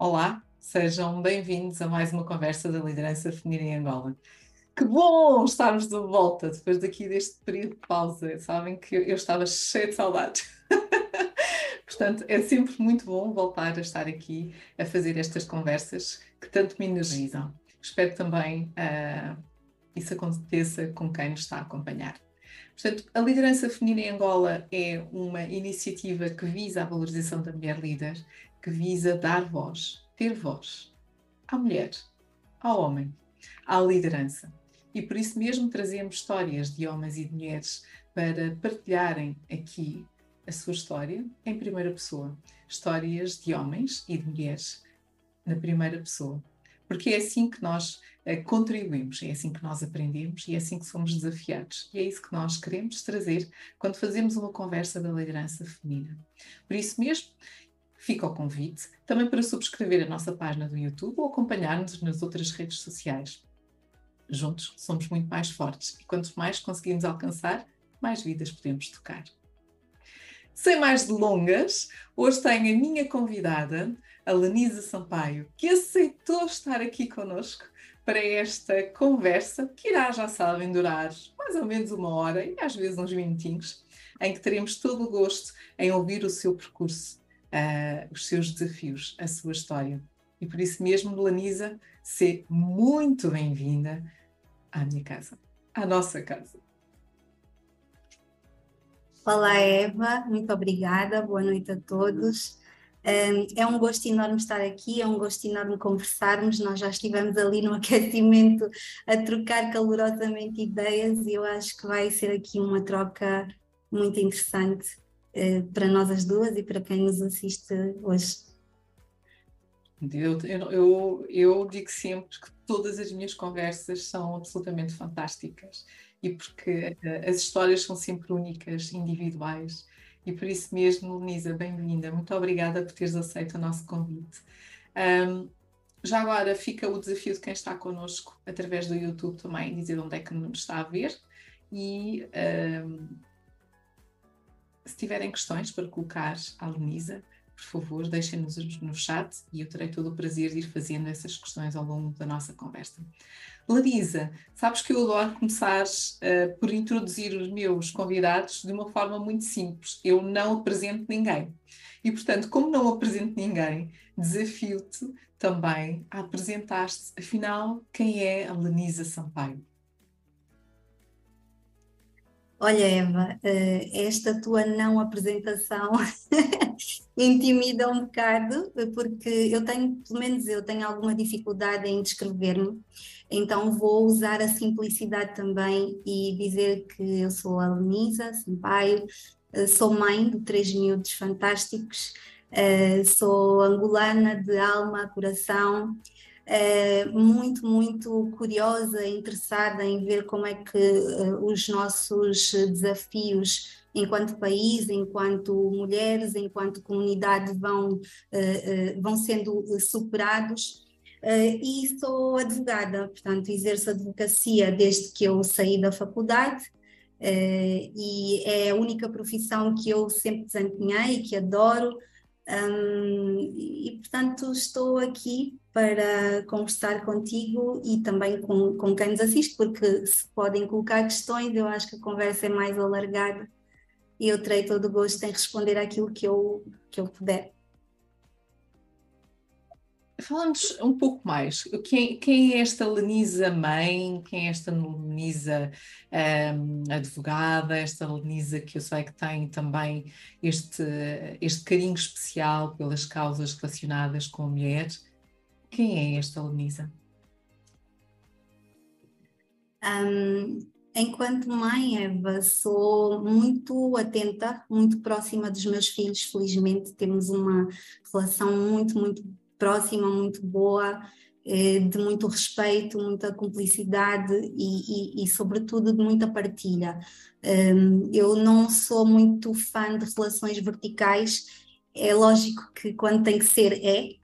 Olá, sejam bem-vindos a mais uma conversa da liderança feminina em Angola. Que bom estarmos de volta depois daqui deste período de pausa. Sabem que eu estava cheia de saudades. Portanto, é sempre muito bom voltar a estar aqui a fazer estas conversas que tanto me energizam. Espero também uh, isso aconteça com quem nos está a acompanhar. Portanto, a liderança feminina em Angola é uma iniciativa que visa a valorização da mulher líder, que visa dar voz, ter voz à mulher, ao homem, à liderança. E por isso mesmo trazemos histórias de homens e de mulheres para partilharem aqui a sua história em primeira pessoa. Histórias de homens e de mulheres na primeira pessoa. Porque é assim que nós uh, contribuímos, é assim que nós aprendemos e é assim que somos desafiados. E é isso que nós queremos trazer quando fazemos uma conversa da liderança feminina. Por isso mesmo, fica o convite também para subscrever a nossa página do YouTube ou acompanhar-nos nas outras redes sociais. Juntos somos muito mais fortes e quanto mais conseguimos alcançar, mais vidas podemos tocar. Sem mais delongas, hoje tenho a minha convidada, a Lenisa Sampaio, que aceitou estar aqui conosco para esta conversa, que irá, já sabem, durar mais ou menos uma hora e às vezes uns minutinhos, em que teremos todo o gosto em ouvir o seu percurso, uh, os seus desafios, a sua história. E por isso mesmo, Lenisa, ser muito bem-vinda à minha casa, à nossa casa. Olá, Eva, muito obrigada, boa noite a todos. É um gosto enorme estar aqui, é um gosto enorme conversarmos. Nós já estivemos ali no aquecimento a trocar calorosamente ideias e eu acho que vai ser aqui uma troca muito interessante para nós as duas e para quem nos assiste hoje. Eu, eu, eu digo sempre que todas as minhas conversas são absolutamente fantásticas e porque uh, as histórias são sempre únicas, individuais. E por isso mesmo, Lenisa, bem-vinda. Muito obrigada por teres aceito o nosso convite. Um, já agora fica o desafio de quem está connosco através do YouTube também, dizer onde é que nos está a ver. E um, se tiverem questões para colocar à Lenisa, por favor, deixem-nos no chat e eu terei todo o prazer de ir fazendo essas questões ao longo da nossa conversa. Larisa, sabes que eu adoro começar uh, por introduzir os meus convidados de uma forma muito simples. Eu não apresento ninguém. E, portanto, como não apresento ninguém, desafio-te também a apresentar-te, afinal, quem é a Lenisa Sampaio? Olha, Eva, eh, esta tua não apresentação intimida um bocado, porque eu tenho, pelo menos eu tenho alguma dificuldade em descrever-me, então vou usar a simplicidade também e dizer que eu sou a Lenisa Sampaio, eh, sou mãe de três miúdos fantásticos, eh, sou angolana de alma, coração, é, muito, muito curiosa, interessada em ver como é que uh, os nossos desafios enquanto país, enquanto mulheres, enquanto comunidade vão, uh, uh, vão sendo superados. e sou advogada, portanto, exerço advocacia desde que eu saí da faculdade. e é a única profissão que eu sempre desempenhei, que adoro, um, e, portanto, estou aqui para conversar contigo e também com, com quem nos assiste, porque se podem colocar questões, eu acho que a conversa é mais alargada e eu terei todo o gosto em responder àquilo que eu, que eu puder. Falamos um pouco mais. Quem, quem, é esta Lenisa mãe? Quem é esta Lenisa um, advogada? Esta Lenisa que eu sei que tem também este, este carinho especial pelas causas relacionadas com a mulher. Quem é esta Lenisa? Um, enquanto mãe, Eva, sou muito atenta, muito próxima dos meus filhos. Felizmente, temos uma relação muito, muito próxima, muito boa, eh, de muito respeito, muita cumplicidade e, e, e sobretudo, de muita partilha. Hum, eu não sou muito fã de relações verticais, é lógico que quando tem que ser, é,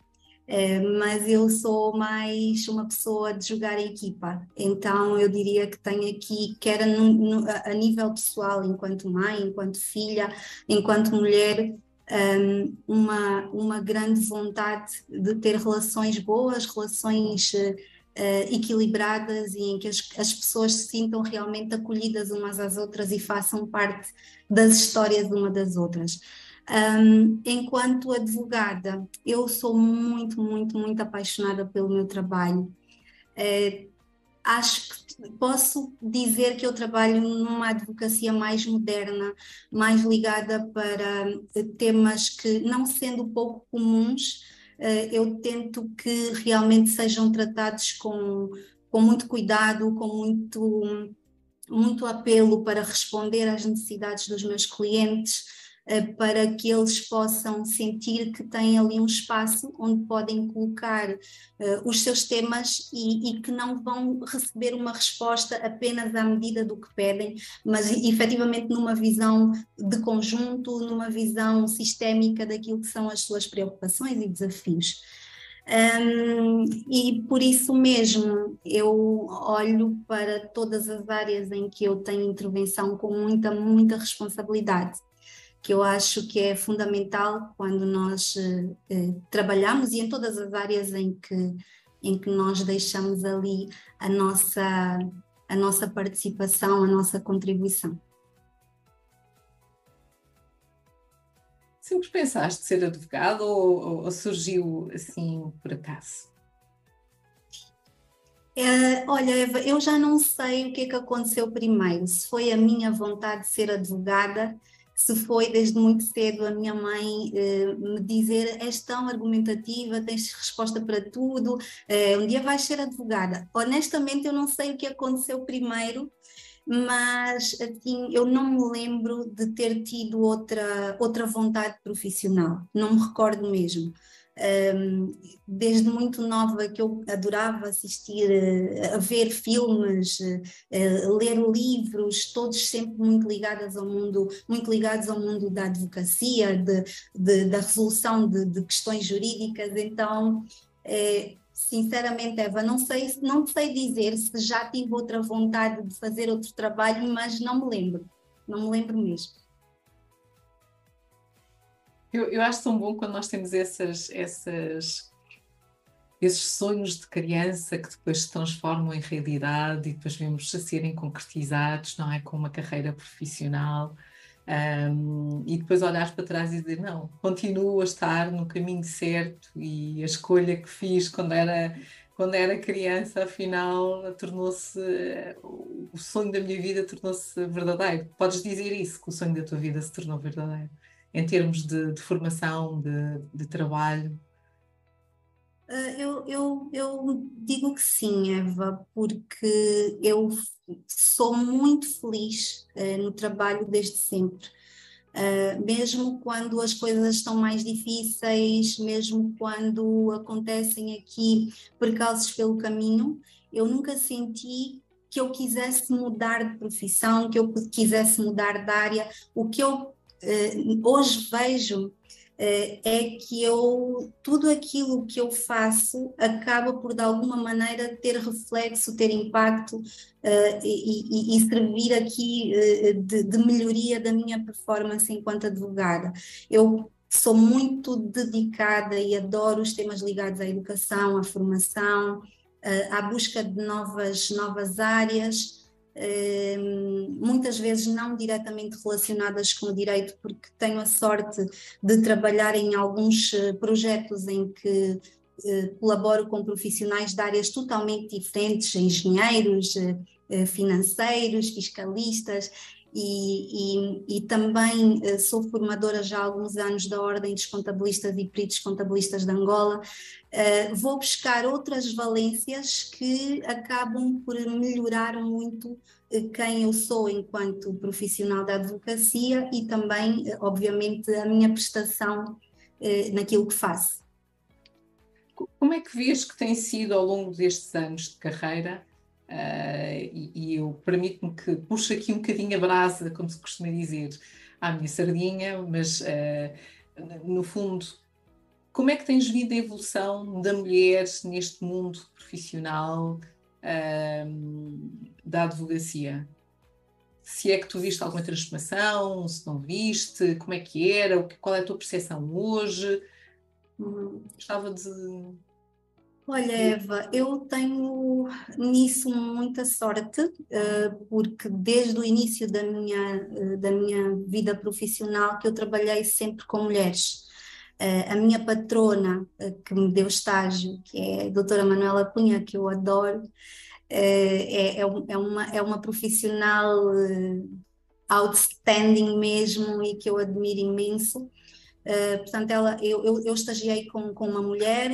mas eu sou mais uma pessoa de jogar em equipa, então eu diria que tenho aqui, quer a, a nível pessoal, enquanto mãe, enquanto filha, enquanto mulher, um, uma, uma grande vontade de ter relações boas, relações uh, equilibradas e em que as, as pessoas se sintam realmente acolhidas umas às outras e façam parte das histórias uma das outras. Um, enquanto advogada, eu sou muito, muito, muito apaixonada pelo meu trabalho. É, acho que posso dizer que eu trabalho numa advocacia mais moderna, mais ligada para temas que, não sendo pouco comuns, uh, eu tento que realmente sejam tratados com, com muito cuidado, com muito, muito apelo para responder às necessidades dos meus clientes eh, para que eles possam sentir que têm ali um espaço onde podem colocar uh, os seus temas e, e, que não vão receber uma resposta apenas à medida do que pedem, mas efetivamente numa visão de conjunto, numa visão sistémica daquilo que são as suas preocupações e desafios. Um, e por isso mesmo eu olho para todas as áreas em que eu tenho intervenção com muita, muita responsabilidade que eu acho que é fundamental quando nós eh, eh, trabalhamos e em todas as áreas em que, em que nós deixamos ali a nossa, a nossa participação, a nossa contribuição. Sempre pensaste ser advogado ou, ou surgiu assim por acaso? É, olha, Eva, eu já não sei o que é que aconteceu primeiro. Se foi a minha vontade de ser advogada, se foi desde muito cedo a minha mãe eh, me dizer és tão argumentativa, tens resposta para tudo, eh, um dia vais ser advogada. Honestamente, eu não sei o que aconteceu primeiro, mas assim, eu não me lembro de ter tido outra, outra vontade profissional, não me recordo mesmo. Desde muito nova que eu adorava assistir uh, a ver filmes, uh, ler livros, todos sempre muito ligados ao mundo, muito ligados ao mundo da advocacia, de, de da resolução de, de, questões jurídicas. Então, sinceramente, Eva, não sei, não sei dizer se já tive outra vontade de fazer outro trabalho, mas não me lembro, não me lembro mesmo. Eu, eu acho tão bom quando nós temos essas, essas, esses sonhos de criança que depois se transformam em realidade e depois vemos a serem concretizados, não é? Com uma carreira profissional. Um, e depois olhar para trás e dizer: não, continuo a estar no caminho certo e a escolha que fiz quando era, quando era criança, afinal, tornou-se o sonho da minha vida tornou-se verdadeiro. Podes dizer isso, que o sonho da tua vida se tornou verdadeiro em termos de, de formação, de, de trabalho? Uh, eu, eu, eu digo que sim, Eva, porque eu sou muito feliz uh, no trabalho desde sempre. Uh, mesmo quando as coisas estão mais difíceis, mesmo quando acontecem aqui percalços pelo caminho, eu nunca senti que eu quisesse mudar de profissão, que eu quisesse mudar de área. O que eu hoje vejo uh, é que eu tudo aquilo que eu faço acaba por de alguma maneira ter reflexo, ter impacto uh, e, e, e, servir aqui de, de, melhoria da minha performance enquanto advogada. Eu sou muito dedicada e adoro os temas ligados à educação, à formação, à busca de novas, novas áreas. Muitas vezes não diretamente relacionadas com o direito, porque tenho a sorte de trabalhar em alguns eh, projetos em que eh, colaboro com profissionais de áreas totalmente diferentes, engenheiros, eh, financeiros, fiscalistas, e, e, e, também sou formadora já há alguns anos da Ordem dos Contabilistas e Peritos Contabilistas de Angola. vou buscar outras valências que acabam por melhorar muito quem eu sou enquanto profissional da advocacia e também, obviamente, a minha prestação eh, naquilo que faço. Como é que vês que tem sido ao longo destes anos de carreira? Uh, e, e, eu permito-me que puxe aqui um bocadinho a brasa, como se costuma dizer, à minha sardinha, mas uh, no fundo, como é que tens visto a evolução da mulher neste mundo profissional? da advocacia? se é que tu viste alguma transformação, se não viste, como é que era, qual é a tua percepção hoje. Hum. Gostava de Olha, Eva, eu tenho nisso muita sorte, eh, porque desde o início da minha, eh, da minha vida profissional que eu trabalhei sempre com mulheres. Eh, a minha patrona, que me deu estágio, que é a doutora Manuela Cunha, que eu adoro, é, é, é uma, é uma profissional outstanding mesmo e que eu admiro imenso. Uh, portanto, ela, eu, eu, eu, estagiei com, com uma mulher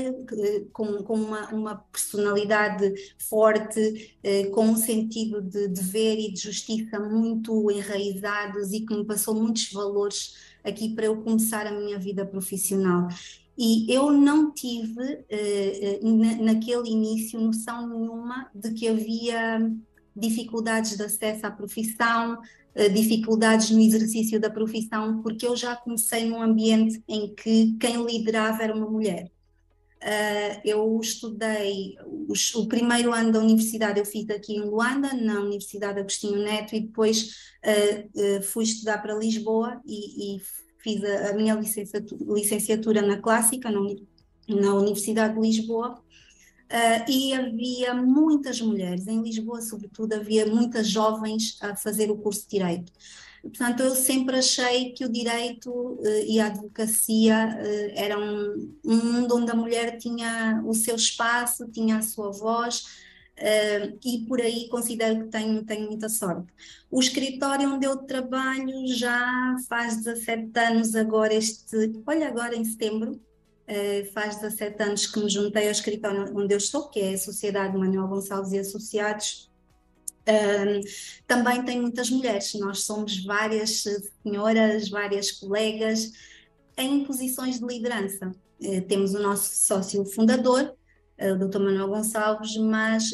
com, com uma, uma personalidade forte, uh, com um sentido de dever e de justiça muito enraizados e que me passou muitos valores aqui para eu começar a minha vida profissional. E eu não tive, uh, na, naquele início, noção nenhuma de que havia dificuldades de acesso à profissão, eh, dificuldades no exercício da profissão, porque eu já comecei num ambiente em que quem liderava era uma mulher. Uh, eu estudei o primeiro ano da universidade, eu fiz aqui em Luanda, na Universidade Agostinho Neto, e depois uh, fui estudar para Lisboa e, fiz a, minha licenciatura, na Clássica, na Universidade de Lisboa. Uh, e havia muitas mulheres, em Lisboa, sobretudo, havia muitas jovens a fazer o curso de Direito. Portanto, eu sempre achei que o direito uh, e a advocacia uh, eram um, mundo onde a mulher tinha o seu espaço, tinha a sua voz, e por aí considero que tenho, tenho muita sorte. O escritório onde eu trabalho já faz 17 anos agora, este, olha, agora em setembro, Uh, faz 17 anos que me juntei ao escritório onde eu estou, que é a Sociedade Manuel Gonçalves e Associados. Também tem muitas mulheres, nós somos várias senhoras, várias colegas em posições de liderança. Uh, temos o nosso sócio fundador, o Dr. Manuel Gonçalves, mas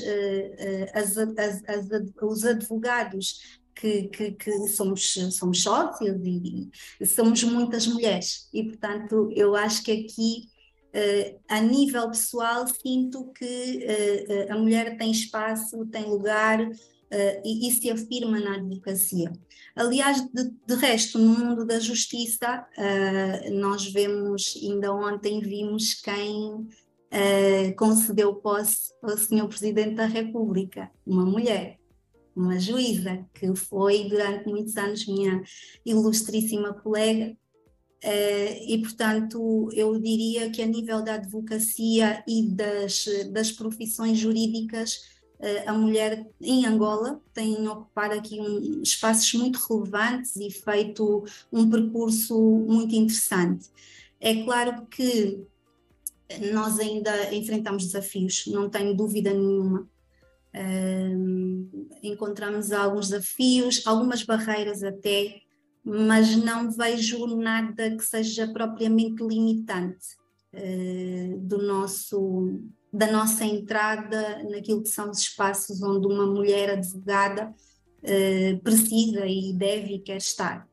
as, as, as, os advogados que, que, que, somos, somos sócios e, e, somos muitas mulheres. E, portanto, eu acho que aqui, uh, a nível pessoal, sinto que uh, a mulher tem espaço, tem lugar uh, e, e, se afirma na advocacia. Aliás, de, de resto, no mundo da justiça, nós vemos, ainda ontem vimos quem concedeu posse ao Senhor Presidente da República, uma mulher uma juíza, que foi durante muitos anos minha ilustríssima colega, Uh, e, portanto, eu diria que a nível da advocacia e das, das profissões jurídicas, uh, a mulher em Angola tem ocupado aqui um, espaços muito relevantes e feito um percurso muito interessante. É claro que nós ainda enfrentamos desafios, não tenho dúvida nenhuma, encontramos alguns desafios, algumas barreiras até, mas não vejo nada que seja propriamente limitante uh, do nosso, da nossa entrada naquilo que são os espaços onde uma mulher advogada uh, precisa e deve e quer estar.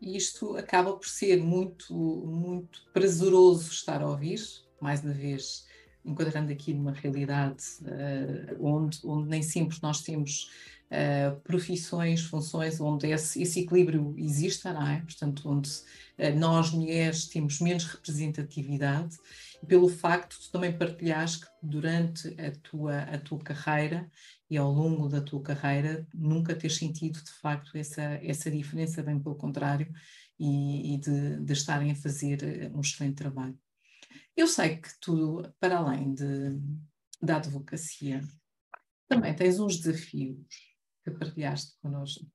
Isto acaba por ser muito, muito prazeroso estar a ouvir, mais uma vez, enquadrando aqui numa realidade uh, onde, onde nem sempre nós temos uh, profissões, funções onde esse, esse, equilíbrio exista, não é? Portanto, onde uh, nós, mulheres, temos menos representatividade, e pelo facto de também partilhares que durante a tua, a tua carreira e ao longo da tua carreira nunca ter sentido de facto essa, essa diferença, bem pelo contrário, e, e de, de estarem a fazer um excelente trabalho. Eu sei que tu, para além de, da advocacia, também tens uns desafios que partilhaste connosco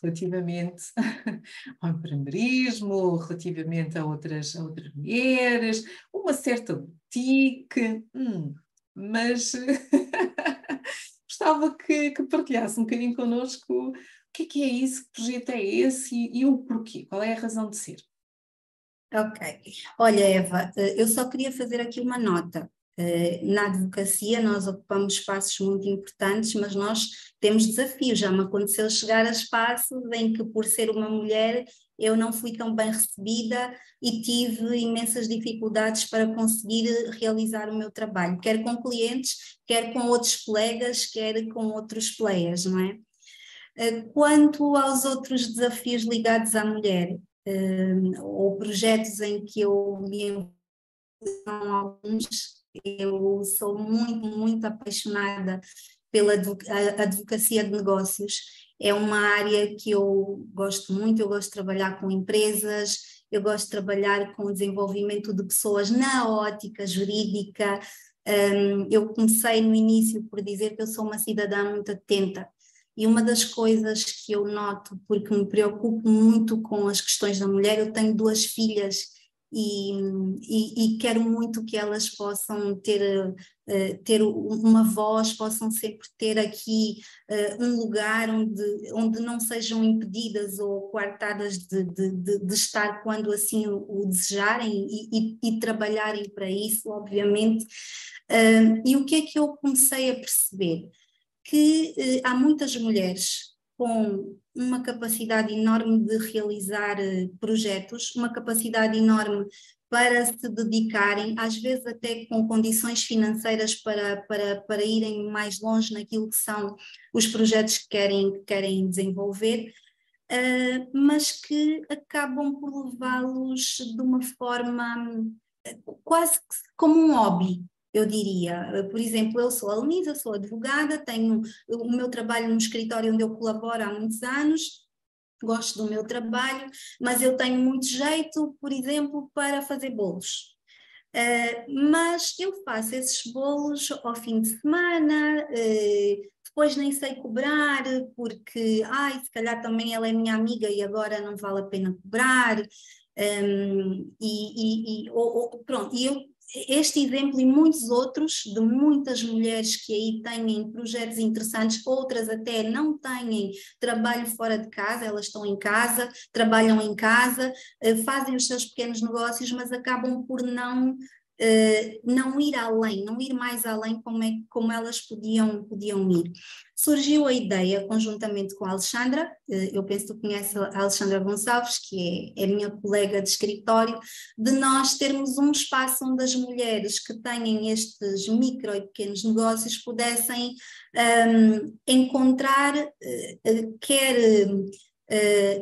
relativamente ao empreendedorismo, relativamente a outras, a outras mulheres, uma certa boutique, hum, mas gostava que, que partilhasse um bocadinho connosco o que é, que é isso, que projeto é esse e, e o porquê, qual é a razão de ser. Ok. Olha, Eva, eh, eu só queria fazer aqui uma nota. Eh, na advocacia, nós ocupamos espaços muito importantes, mas nós temos desafios. Já me aconteceu chegar a espaços em que, por ser uma mulher, eu não fui tão bem recebida e tive imensas dificuldades para conseguir realizar o meu trabalho, quer com clientes, quer com outros colegas, quer com outros players, não é? Eh, quanto aos outros desafios ligados à mulher, eh, ou projetos em que eu me envolvi, alguns, eu sou muito, muito apaixonada pela advocacia de negócios. É uma área que eu gosto muito, eu gosto de trabalhar com empresas, eu gosto de trabalhar com o desenvolvimento de pessoas na ótica jurídica. Um, eu comecei no início por dizer que eu sou uma cidadã muito atenta e uma das coisas que eu noto, porque me preocupo muito com as questões da mulher, eu tenho duas filhas e, e, e quero muito que elas possam ter, uh, ter uma voz, possam sempre ter aqui uh, um lugar onde, onde não sejam impedidas ou coartadas de, de, de, estar quando assim o, desejarem e, e, trabalharem para isso, obviamente. Uh, e o que é que eu comecei a perceber? Que eh, há muitas mulheres com uma capacidade enorme de realizar eh, projetos, uma capacidade enorme para se dedicarem, às vezes até com condições financeiras para, para, para irem mais longe naquilo que são os projetos que querem, que querem desenvolver, uh, mas que acabam por levá-los de uma forma quase como um hobby, eu diria. Por exemplo, eu sou alunisa, sou advogada, tenho o meu trabalho no escritório onde eu colaboro há muitos anos, gosto do meu trabalho, mas eu tenho muito jeito, por exemplo, para fazer bolos. Uh, mas eu faço esses bolos ao fim de semana, uh, depois nem sei cobrar, porque, ai, se calhar também ela é minha amiga e agora não vale a pena cobrar. Um, e, e, e ou, ou, pronto, e eu este exemplo e muitos outros de muitas mulheres que aí têm projetos interessantes, outras até não têm trabalho fora de casa, elas estão em casa, trabalham em casa, eh, fazem os seus pequenos negócios, mas acabam por não Uh, não ir além, não ir mais além como, é, como elas podiam, podiam ir. Surgiu a ideia, conjuntamente com a Alexandra, uh, eu penso que tu conheces a Alexandra Gonçalves, que é, é minha colega de escritório, de nós termos um espaço onde as mulheres que têm estes micro e pequenos negócios pudessem um, ehm, encontrar uh, quer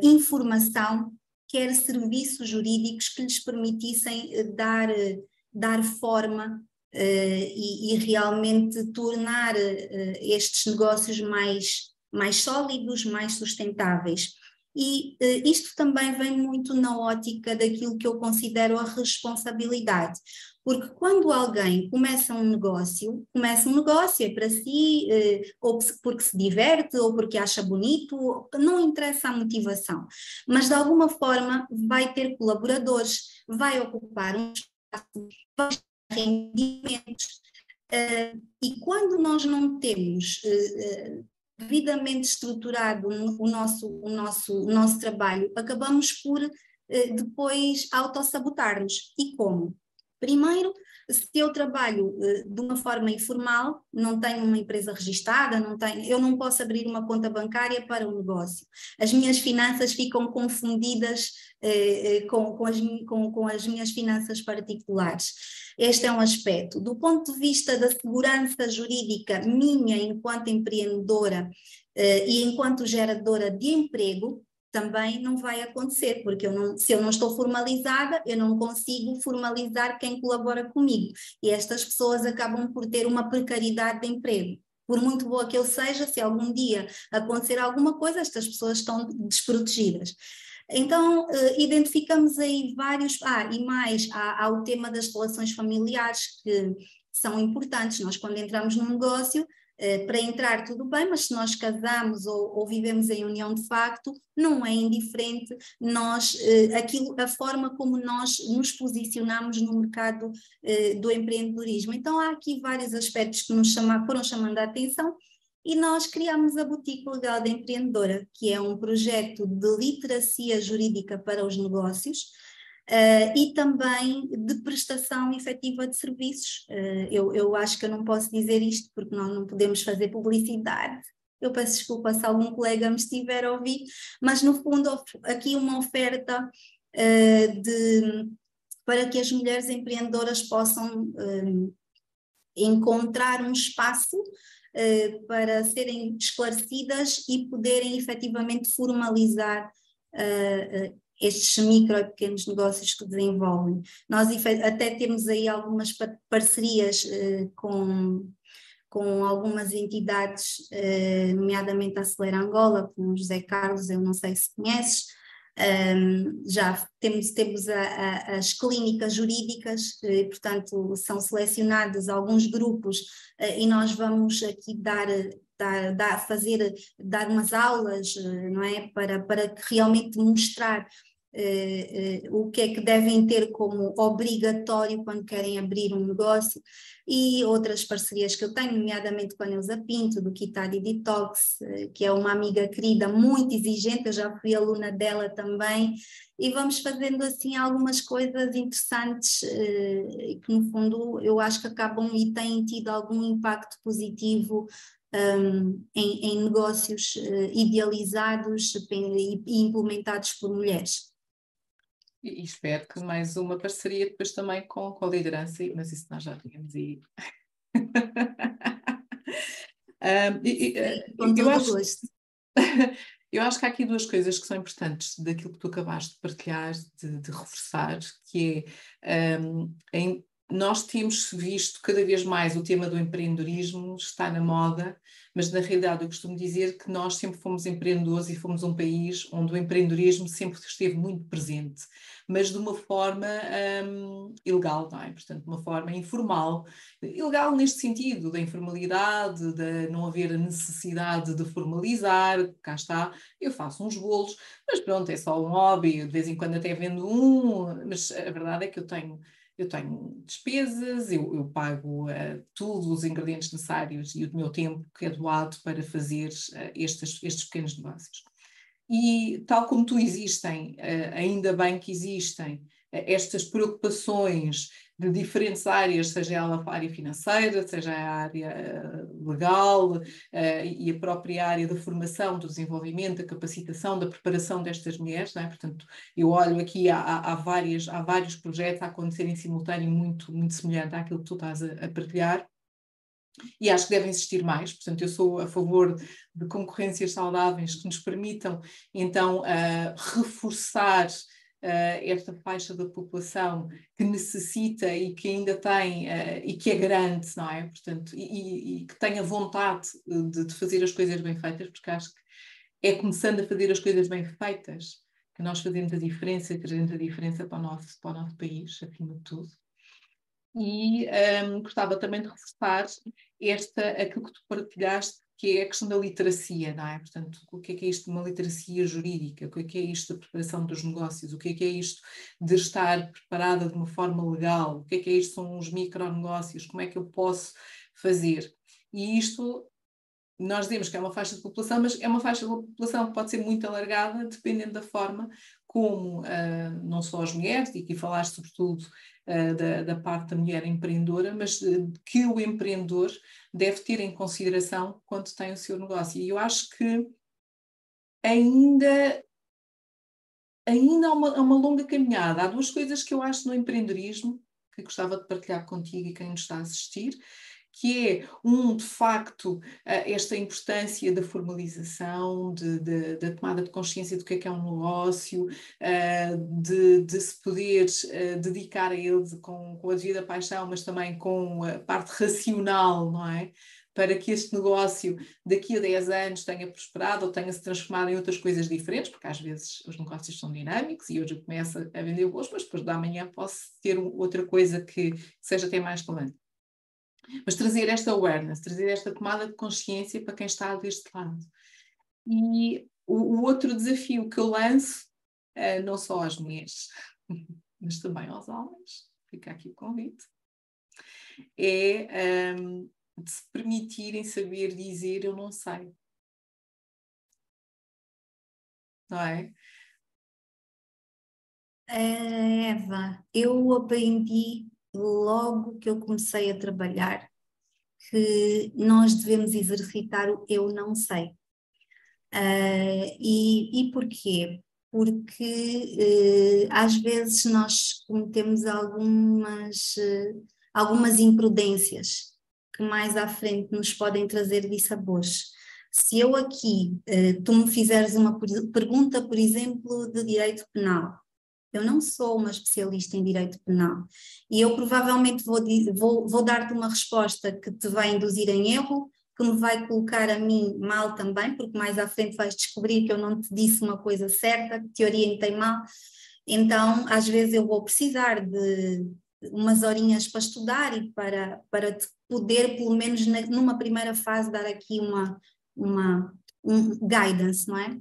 informação, quer serviços jurídicos que lhes permitissem dar dar forma uh, e, e, realmente tornar uh, estes negócios mais, mais sólidos, mais sustentáveis. E uh, isto também vem muito na ótica daquilo que eu considero a responsabilidade, porque quando alguém começa um negócio, começa um negócio é para si, ou porque se diverte, ou porque acha bonito, não interessa a motivação, mas de alguma forma vai ter colaboradores, vai ocupar um rendimentos. Uh, e quando nós não temos uh, devidamente estruturado o nosso, o, nosso, o nosso trabalho, acabamos por uh, depois autossabotar-nos. E como? Primeiro, se eu trabalho uh, de uma forma informal, não tenho uma empresa registada, não tenho, eu não posso abrir uma conta bancária para o um negócio. As minhas finanças ficam confundidas uh, com, com, as, com, com as minhas finanças particulares. Este é um aspecto. Do ponto de vista da segurança jurídica minha enquanto empreendedora uh, e enquanto geradora de emprego, também não vai acontecer, porque eu não, se eu não estou formalizada, eu não consigo formalizar quem colabora comigo. E estas pessoas acabam por ter uma precariedade de emprego. Por muito boa que eu seja, se algum dia acontecer alguma coisa, estas pessoas estão desprotegidas. Então, uh, identificamos aí vários. Ah, e mais, há, há o tema das relações familiares que são importantes. Nós, quando entramos num negócio, eh, para entrar tudo bem, mas se nós casamos ou, ou, vivemos em união de facto, não é indiferente nós, eh, aquilo, a forma como nós nos posicionamos no mercado eh, do empreendedorismo. Então há aqui vários aspectos que nos chama, foram chamando a atenção e nós criamos a Boutique Legal da Empreendedora, que é um projeto de literacia jurídica para os negócios, Uh, e também de prestação efetiva de serviços. Uh, eu, eu acho que eu não posso dizer isto porque nós não podemos fazer publicidade, Eu peço desculpa se algum colega me estiver a ouvir, mas no fundo aqui uma oferta uh, de, para que as mulheres empreendedoras possam uh, encontrar um espaço uh, para serem esclarecidas e poderem efetivamente formalizar estes micro e pequenos negócios que desenvolvem. Nós até temos aí algumas parcerias com com algumas entidades, eh, nomeadamente a Acelera Angola, com o José Carlos, eu não sei se conheces, um, já temos, temos a, a, as clínicas jurídicas, eh, portanto, são selecionados alguns grupos eh, e nós vamos aqui dar, dar, dar, fazer, dar umas aulas, não é? Para, para realmente mostrar eh, eh, o que é que devem ter como obrigatório quando querem abrir um negócio e outras parcerias que eu tenho, nomeadamente com a Neuza Pinto, do Kitari Detox, eh, que é uma amiga querida, muito exigente, eu já fui aluna dela também, e vamos fazendo assim algumas coisas interessantes que no fundo eu acho que acabam e têm tido algum impacto positivo um, em, em, negócios uh, idealizados e, e implementados por mulheres. E, espero que mais uma parceria depois também com, com a liderança, mas isso nós já tínhamos aí. um, e, e, com eu acho, gosto. eu acho que há aqui duas coisas que são importantes daquilo que tu acabaste de partilhar, de, de reforçar, que é um, em, nós temos visto cada vez mais o tema do empreendedorismo está na moda, mas na realidade eu costumo dizer que nós sempre fomos empreendedores e fomos um país onde o empreendedorismo sempre esteve muito presente, mas de uma forma um, ilegal, não é? Portanto, de uma forma informal. Ilegal neste sentido, da informalidade, de não haver a necessidade de formalizar, cá está, eu faço uns bolos, mas pronto, é só um hobby, de vez em quando até vendo um, mas a verdade é que eu tenho eu tenho despesas, eu, eu pago uh, todos os ingredientes necessários e o meu tempo que é doado para fazer uh, estes, estes pequenos negócios. E tal como tu existem, uh, ainda bem que existem estas preocupações de diferentes áreas, seja ela a área financeira, seja a área eh, legal uh, e a própria área da formação, do desenvolvimento, da capacitação, da preparação destas mulheres, é? portanto, eu olho aqui, há, há, várias, há vários projetos a acontecerem em simultâneo muito, muito semelhante àquilo que tu estás a, a partilhar, e acho que devem existir mais, portanto, eu sou a favor de concorrências saudáveis que nos permitam, então, uh, reforçar esta faixa da população que necessita e que ainda tem uh, e que é grande, não é? Portanto, e, e que tenha vontade de, de, fazer as coisas bem feitas, porque acho que é começando a fazer as coisas bem feitas que nós fazemos a diferença, trazemos a diferença para o nosso, para o nosso país, acima de tudo. E um, ehm, gostava também de reforçar esta, aquilo que tu partilhaste que é a questão da literacia, não é? Portanto, o que é que é isto de uma literacia jurídica? O que é que é isto da preparação dos negócios? O que é que é isto de estar preparada de uma forma legal? O que é que é isto são os micronegócios? Como é que eu posso fazer? E isto nós dizemos que é uma faixa de população, mas é uma faixa de população que pode ser muito alargada, dependendo da forma como uh, não só as mulheres, e aqui falaste sobretudo uh, da, da, parte da mulher empreendedora, mas uh, que o empreendedor deve ter em consideração quando tem o seu negócio. E eu acho que ainda, ainda há uma, há uma longa caminhada. Há duas coisas que eu acho no empreendedorismo que gostava de partilhar contigo e quem nos está a assistir que é, um, de facto, esta importância da formalização, de, de, da tomada de consciência do que é que é um negócio, de, de se poder dedicar a ele com, com a devida paixão, mas também com a parte racional, não é? Para que este negócio daqui a 10 anos tenha prosperado ou tenha se transformado em outras coisas diferentes, porque às vezes os negócios são dinâmicos e hoje eu começo a vender bolos, mas depois da manhã posso ter outra coisa que seja até mais relevante. Mas trazer esta awareness, trazer esta tomada de consciência para quem está deste lado. E o, o outro desafio que eu lanço, uh, não só às mulheres, mas também aos homens, fica aqui o convite, é um, ehm, de se permitirem saber dizer eu não sei. Não é? Eva, eu aprendi logo que eu comecei a trabalhar que nós devemos exercitar o eu não sei. Uh, e, e porquê? Porque uh, às vezes nós cometemos algumas, uh, algumas imprudências que mais à frente nos podem trazer dissabores. Se eu aqui, tu me fizeres uma pergunta, por exemplo, de direito penal, eu não sou uma especialista em direito penal e eu provavelmente vou, vou, vou dar-te uma resposta que te vai induzir em erro, que me vai colocar a mim mal também, porque mais à frente vais descobrir que eu não te disse uma coisa certa, que te orientei mal. Então, às vezes eu vou precisar de umas horinhas para estudar e para, para te poder, pelo menos numa primeira fase, dar aqui uma, uma um guidance, não é?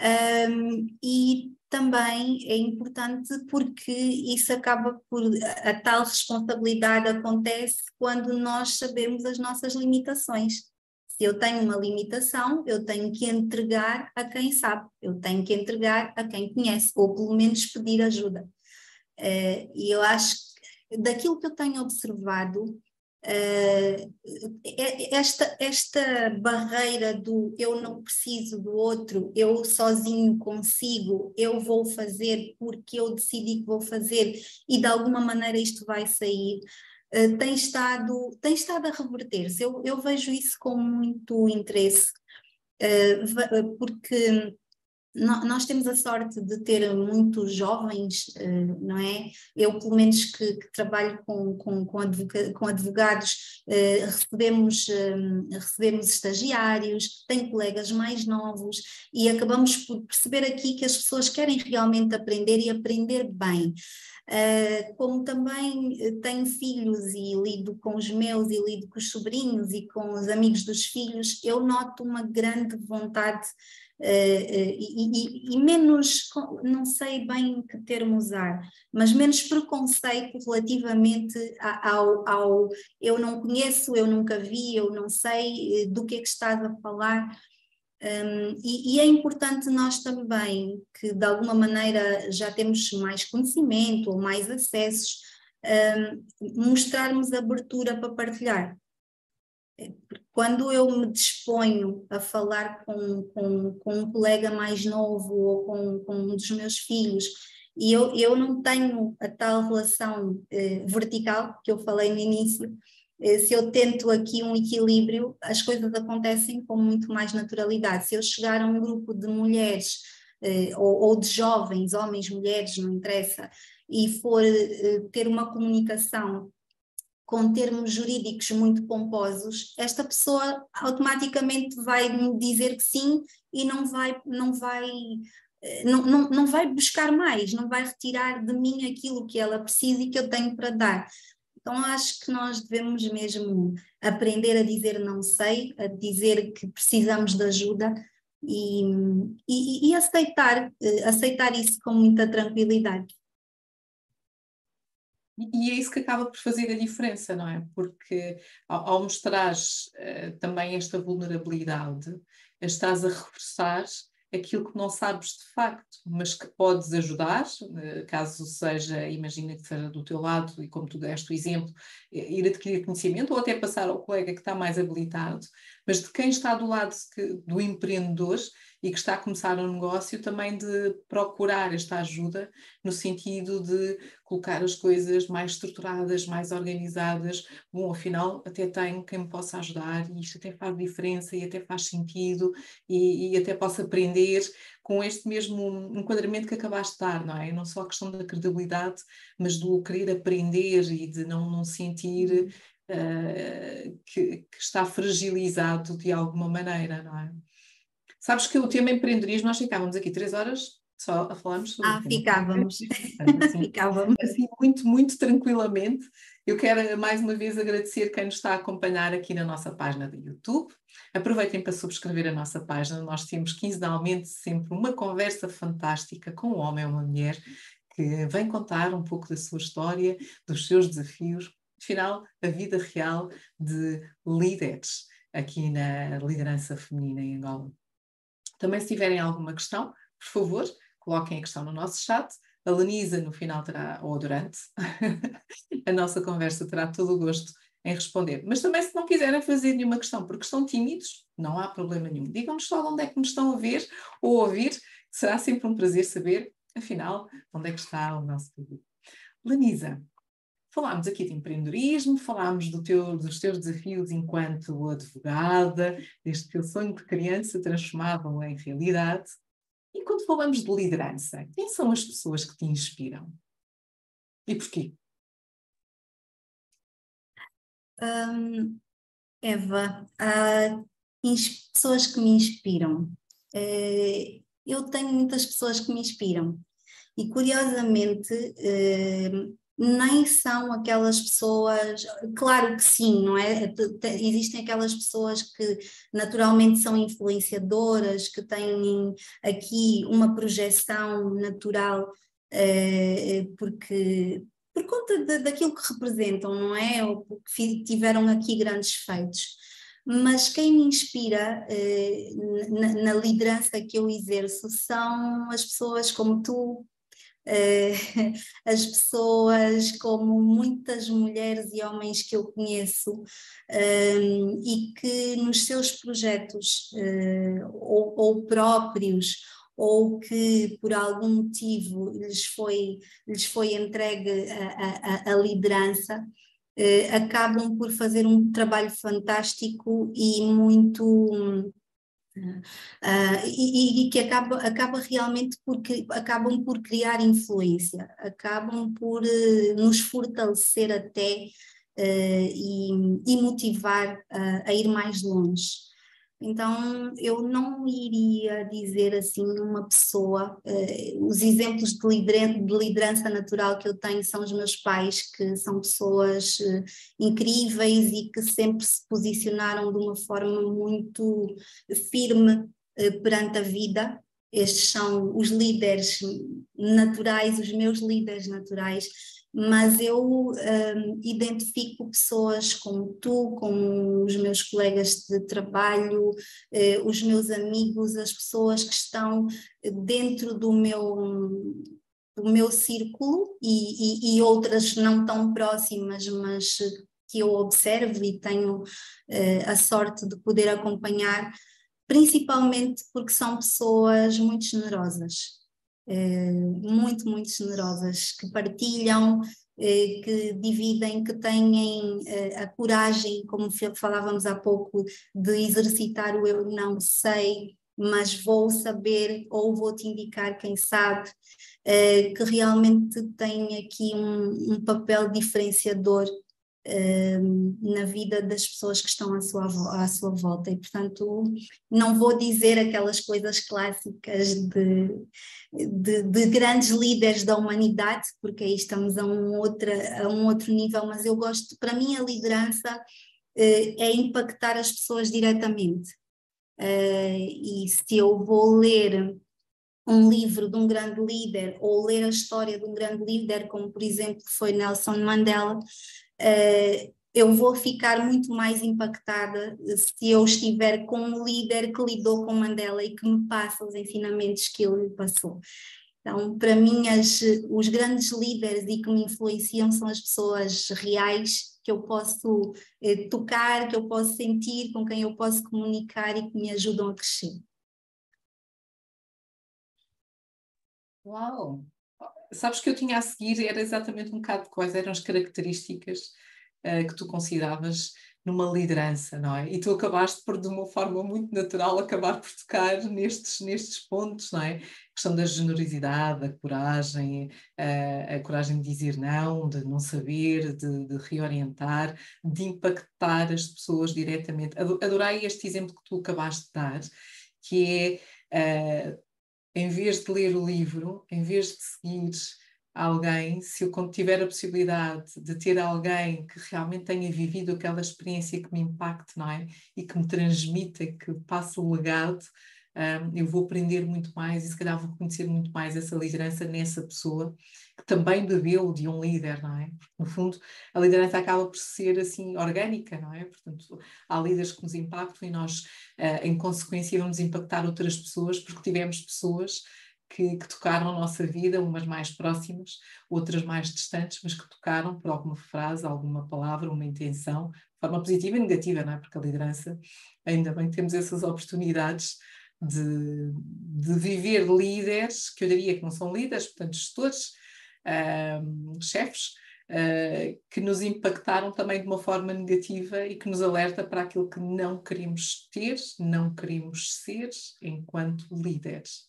Um, e também é importante porque isso acaba por. A tal responsabilidade acontece quando nós sabemos as nossas limitações. Se eu tenho uma limitação, eu tenho que entregar a quem sabe, eu tenho que entregar a quem conhece, ou pelo menos pedir ajuda. Uh, e eu acho que daquilo que eu tenho observado, esta, esta barreira do eu não preciso do outro, eu sozinho consigo, eu vou fazer porque eu decidi que vou fazer e de alguma maneira isto vai sair, uh, tem, estado, tem estado a reverter-se. Eu, eu vejo isso com muito interesse, porque nós temos a sorte de ter muitos jovens, eh, não é? Eu, pelo menos, que, que trabalho com, com, com, com advogados, eh, recebemos, eh, recebemos estagiários, tenho colegas mais novos e acabamos por perceber aqui que as pessoas querem realmente aprender e aprender bem. Uh, como também tenho filhos e lido com os meus e lido com os sobrinhos e com os amigos dos filhos, eu noto uma grande vontade e, e, e, menos, não sei bem que termo usar, mas menos preconceito relativamente ao, ao eu não conheço, eu nunca vi, eu não sei do que é que estás a falar. Um, e, e, é importante nós também, que de alguma maneira já temos mais conhecimento ou mais acessos, um, mostrarmos abertura para partilhar. Quando eu me disponho a falar com, com, com um colega mais novo ou com, com um dos meus filhos, e eu, eu não tenho a tal relação eh, vertical que eu falei no início, eh, se eu tento aqui um equilíbrio, as coisas acontecem com muito mais naturalidade. Se eu chegar a um grupo de mulheres eh, ou, ou, de jovens, homens, mulheres, não interessa, e for eh, ter uma comunicação com termos jurídicos muito pomposos, esta pessoa automaticamente vai me dizer que sim e não vai, não vai, eh, não, não, não vai buscar mais, não vai retirar de mim aquilo que ela precisa e que eu tenho para dar. Então acho que nós devemos mesmo aprender a dizer não sei, a dizer que precisamos de ajuda e, e, e aceitar, eh, aceitar isso com muita tranquilidade. E é isso que acaba por fazer a diferença, não é? Porque ao, ao mostrar uh, também esta vulnerabilidade, estás a reforçar aquilo que não sabes de facto, mas que podes ajudar, eh, caso seja, imagina que seja do teu lado, e como tu deste o exemplo, eh, ir adquirir conhecimento ou até passar ao colega que está mais habilitado, mas de quem está do lado do empreendedor e que está a começar um negócio também de procurar esta ajuda no sentido de colocar as coisas mais estruturadas, mais organizadas. Bom, afinal, até tenho quem me possa ajudar e isto até faz diferença e até faz sentido e, e até posso aprender com este mesmo enquadramento que acabaste de dar, não é? Não só a questão da credibilidade, mas do querer aprender e de não, não sentir uh, que, que, está fragilizado de alguma maneira, não é? Sabes que o tema empreendedorismo, nós ficávamos aqui três horas só a falarmos sobre Ah, ficávamos. Assim, ficávamos. Assim, muito, muito tranquilamente. Eu quero mais uma vez agradecer quem nos está a acompanhar aqui na nossa página do YouTube. Aproveitem para subscrever a nossa página. Nós temos quinzenalmente sempre uma conversa fantástica com um homem ou uma mulher que vem contar um pouco da sua história, dos seus desafios, afinal, a vida real de líderes aqui na liderança feminina em Angola. Também, se tiverem alguma questão, por favor, coloquem a questão no nosso chat. A Lenisa, no final, terá, ou durante a nossa conversa, terá todo o gosto em responder. Mas também, se não quiserem fazer nenhuma questão porque estão tímidos, não há problema nenhum. Digam-nos só onde é que nos estão a ver ou a ouvir, será sempre um prazer saber, afinal, onde é que está o nosso público. Lenisa, falámos aqui de empreendedorismo, falámos do teu, dos teus desafios enquanto advogada, deste teu sonho de criança transformado em realidade. E quando falamos de liderança, quem são as pessoas que te inspiram? E porquê? Um, Eva, há pessoas que me inspiram. Uh, eu tenho muitas pessoas que me inspiram. E curiosamente, uh, nem são aquelas pessoas, claro que sim, não é? Existem aquelas pessoas que naturalmente são influenciadoras, que têm aqui uma projeção natural, eh, porque por conta de, daquilo que representam, não é? Ou porque tiveram aqui grandes feitos. Mas quem me inspira eh, na, na, liderança que eu exerço são as pessoas como tu, eh, as pessoas como muitas mulheres e homens que eu conheço eh, e que nos seus projetos eh, ou, ou próprios ou que por algum motivo lhes foi, lhes foi entregue a, a, a liderança, eh, acabam por fazer um trabalho fantástico e muito. Uh, e, e, que acaba, acaba realmente porque acabam por criar influência, acabam por uh, nos fortalecer até uh, e, e, motivar a ir mais longe. Então, eu não iria dizer assim uma pessoa. Uh, os exemplos de liderança, de liderança, natural que eu tenho são os meus pais, que são pessoas uh, incríveis e que sempre se posicionaram de uma forma muito firme uh, perante a vida. Estes são os líderes naturais, os meus líderes naturais mas eu um, identifico pessoas como tu, como os meus colegas de trabalho, eh, os meus amigos, as pessoas que estão dentro do meu do meu círculo e, e, e outras não tão próximas, mas que eu observo e tenho eh, a sorte de poder acompanhar, principalmente porque são pessoas muito generosas eh, muito, muito generosas, que partilham, eh, que dividem, que têm eh, a coragem, como falávamos há pouco, de exercitar o eu não sei, mas vou saber ou vou te indicar quem sabe, que realmente tem aqui um, um papel diferenciador na vida das pessoas que estão à sua, à sua volta. E portanto não vou dizer aquelas coisas clássicas de, de, de, grandes líderes da humanidade porque aí estamos a um, outra, a um outro nível mas eu gosto, para mim a liderança uh, é impactar as pessoas diretamente. Uh, e se eu vou ler um livro de um grande líder ou ler a história de um grande líder, como por exemplo foi Nelson Mandela, eu vou ficar muito mais impactada se eu estiver com um líder que lidou com Mandela e que me passa os ensinamentos que ele lhe passou. Então, para mim, as, os grandes líderes e que me influenciam são as pessoas reais que eu posso eh, tocar, que eu posso sentir, com quem eu posso comunicar e que me ajudam a crescer. Uau! Sabes que eu tinha a seguir, era exatamente um bocado de quais eram as características uh, que tu consideravas numa liderança, não é? E tu acabaste por, de uma forma muito natural, acabar por tocar nestes, nestes pontos, não é? A questão da generosidade, da coragem, a, eh, a coragem de dizer não, de não saber, de, de, reorientar, de impactar as pessoas diretamente. Adorei este exemplo que tu acabaste de dar, que é uh, em vez de ler o livro, em vez de seguir alguém, se eu tiver a possibilidade de ter alguém que realmente tenha vivido aquela experiência que me impacte, não é? E que me transmita, que passe o legado, um, eu vou aprender muito mais e se calhar vou conhecer muito mais essa liderança nessa pessoa que também bebeu de um líder, não é? No fundo, a liderança acaba por ser assim orgânica, não é? Portanto, há líderes que nos impactam e nós, uh, em consequência, vamos impactar outras pessoas porque tivemos pessoas que, que, tocaram a nossa vida, umas mais próximas, outras mais distantes, mas que tocaram por alguma frase, alguma palavra, uma intenção, de forma positiva e negativa, não é? Porque a liderança, ainda bem que temos essas oportunidades de, de viver líderes, que eu diria que não são líderes, portanto, gestores, chefes, uh, que nos impactaram também de uma forma negativa e que nos alerta para aquilo que não queremos ter, não queremos ser enquanto líderes.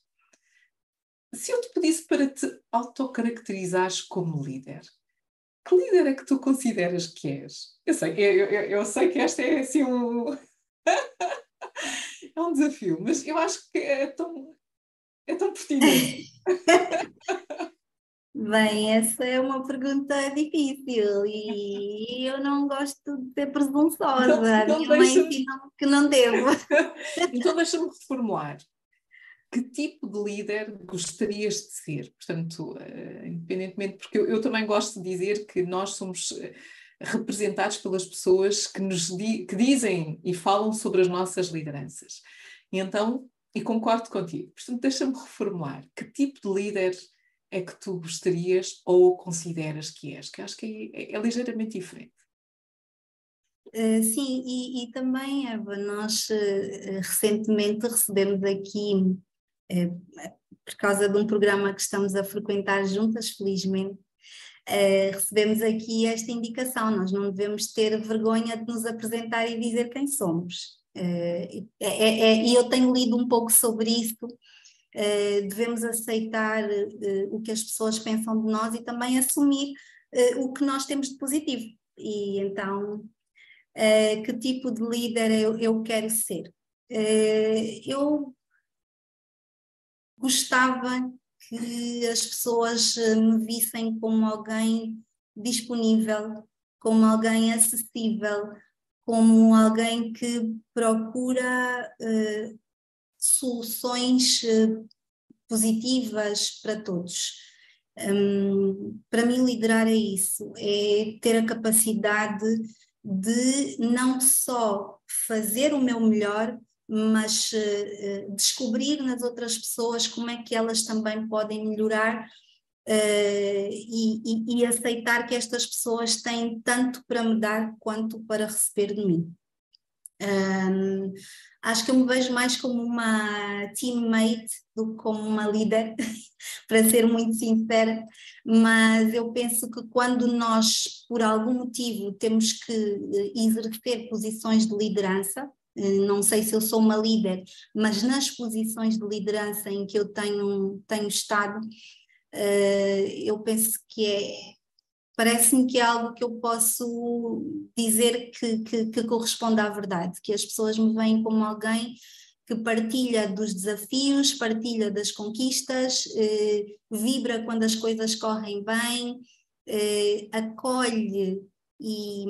Se eu te pedisse para te autocaracterizares como líder, que líder é que tu consideras que és? Eu sei, eu, eu, eu sei que esta é assim um. é um desafio, mas eu acho que é tão, é tão pertinente. Bem, essa é uma pergunta difícil e eu não gosto de ser presunçosa. Não, não Minha mãe ensinou que não devo. então deixa-me reformular. Que tipo de líder gostarias de ser? Portanto, uh, independentemente, porque eu, eu, também gosto de dizer que nós somos uh, representados pelas pessoas que nos di que dizem e falam sobre as nossas lideranças. E então, e concordo contigo. Portanto, deixa-me reformular. Que tipo de líder é que tu gostarias ou consideras que és? Que acho que é, é, é ligeiramente diferente. Uh, sim, e, e, também, Eva, nós uh, recentemente recebemos aqui, uh, por causa de um programa que estamos a frequentar juntas, felizmente, recebemos aqui esta indicação: nós não devemos ter vergonha de nos apresentar e dizer quem somos. É, é, e eu tenho lido um pouco sobre isso devemos aceitar eh, o que as pessoas pensam de nós e também assumir eh, o que nós temos de positivo. E então, que tipo de líder eu, eu quero ser? eu gostava que as pessoas me vissem como alguém disponível, como alguém acessível, como alguém que procura uh, soluções eh, positivas para todos. Um, para mim, liderar é isso, é ter a capacidade de não só fazer o meu melhor, mas uh, descobrir nas outras pessoas como é que elas também podem melhorar uh, e, e, e, aceitar que estas pessoas têm tanto para me dar quanto para receber de mim. Um, acho que eu me vejo mais como uma teammate do que como uma líder, para ser muito sincera, mas eu penso que quando nós, por algum motivo, temos que eh, exercer posições de liderança, eh, não sei se eu sou uma líder, mas nas posições de liderança em que eu tenho, tenho estado, eh, eu penso que é, parece-me que é algo que eu posso dizer que, que, que, corresponde à verdade, que as pessoas me veem como alguém que partilha dos desafios, partilha das conquistas, eh, vibra quando as coisas correm bem, eh, acolhe e,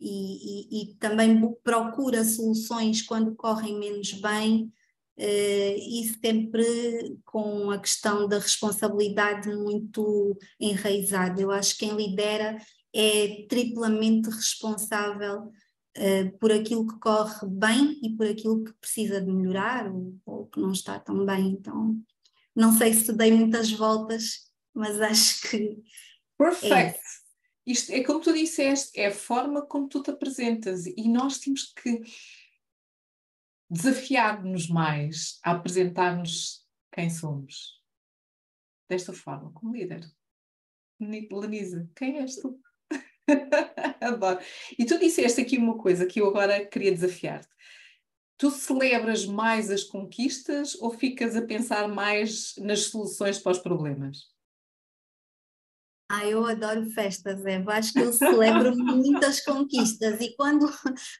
e, e, e também procura soluções quando correm menos bem. Uh, e sempre com a questão da responsabilidade muito enraizada. Eu acho que quem lidera é triplamente responsável uh, por aquilo que corre bem e por aquilo que precisa de melhorar ou, ou que não está tão bem. Então, não sei se dei muitas voltas, mas acho que. Perfeito. É. Isto é como tu disseste, é a forma como tu te apresentas e nós temos que desafiar-nos mais a apresentar-nos quem somos. Desta forma, como líder. Lenisa, quem és tu? Adoro. E tu disseste aqui uma coisa que eu agora queria desafiar-te. Tu celebras mais as conquistas ou ficas a pensar mais nas soluções para os problemas? Ah, eu adoro festas, Eva. Acho que eu celebro muitas conquistas e quando,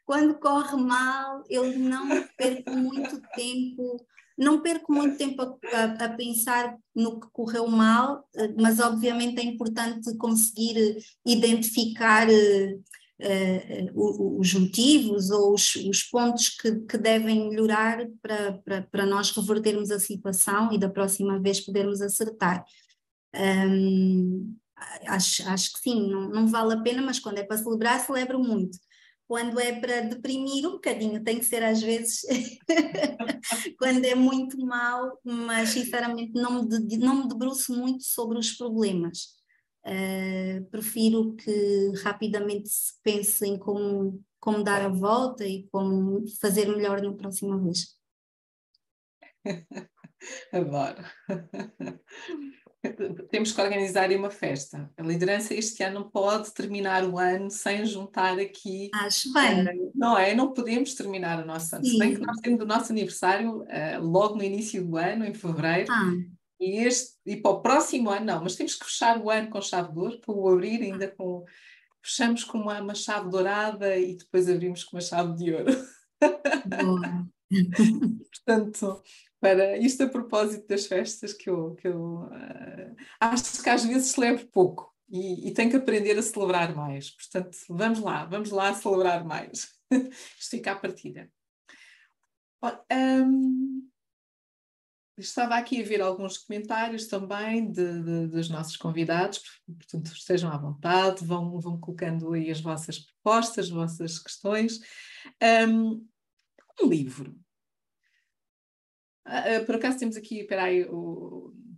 quando corre mal, eu não perco muito tempo, não perco muito tempo a, a, a pensar no que correu mal, mas obviamente é importante conseguir identificar uh, uh, os motivos ou os, os pontos que, que, devem melhorar para, para, para nós revertermos a situação e da próxima vez podermos acertar. Um, acho, acho que sim, não, não vale a pena, mas quando é para celebrar, celebro muito. quando é para deprimir um bocadinho, tem que ser às vezes quando é muito mal, mas sinceramente não me, não me debruço muito sobre os problemas. Uh, prefiro que rapidamente se pense em como, como dar a volta e como fazer melhor na próxima vez. Adoro. Temos que organizar uma festa. A liderança este ano não pode terminar o ano sem juntar aqui. Acho bem. Uh, não é? Não podemos terminar o nosso ano. Se bem que nós temos o nosso aniversário uh, logo no início do ano, em fevereiro. Ah. E, este, e para o próximo ano, não, mas temos que fechar o ano com chave de ouro, para o abrir ainda com. Fechamos com uma, uma chave dourada e depois abrimos com uma chave de ouro. Boa. Portanto, para isto a propósito das festas, que eu, que eu uh, acho que às vezes celebro pouco e, e tenho que aprender a celebrar mais. Portanto, vamos lá, vamos lá celebrar mais. isto fica à partida. Um, estava aqui a ver alguns comentários também de, de, dos nossos convidados, portanto, estejam à vontade, vão, vão colocando aí as vossas propostas, as vossas questões. Um, um livro Uh, por acaso temos aqui, peraí,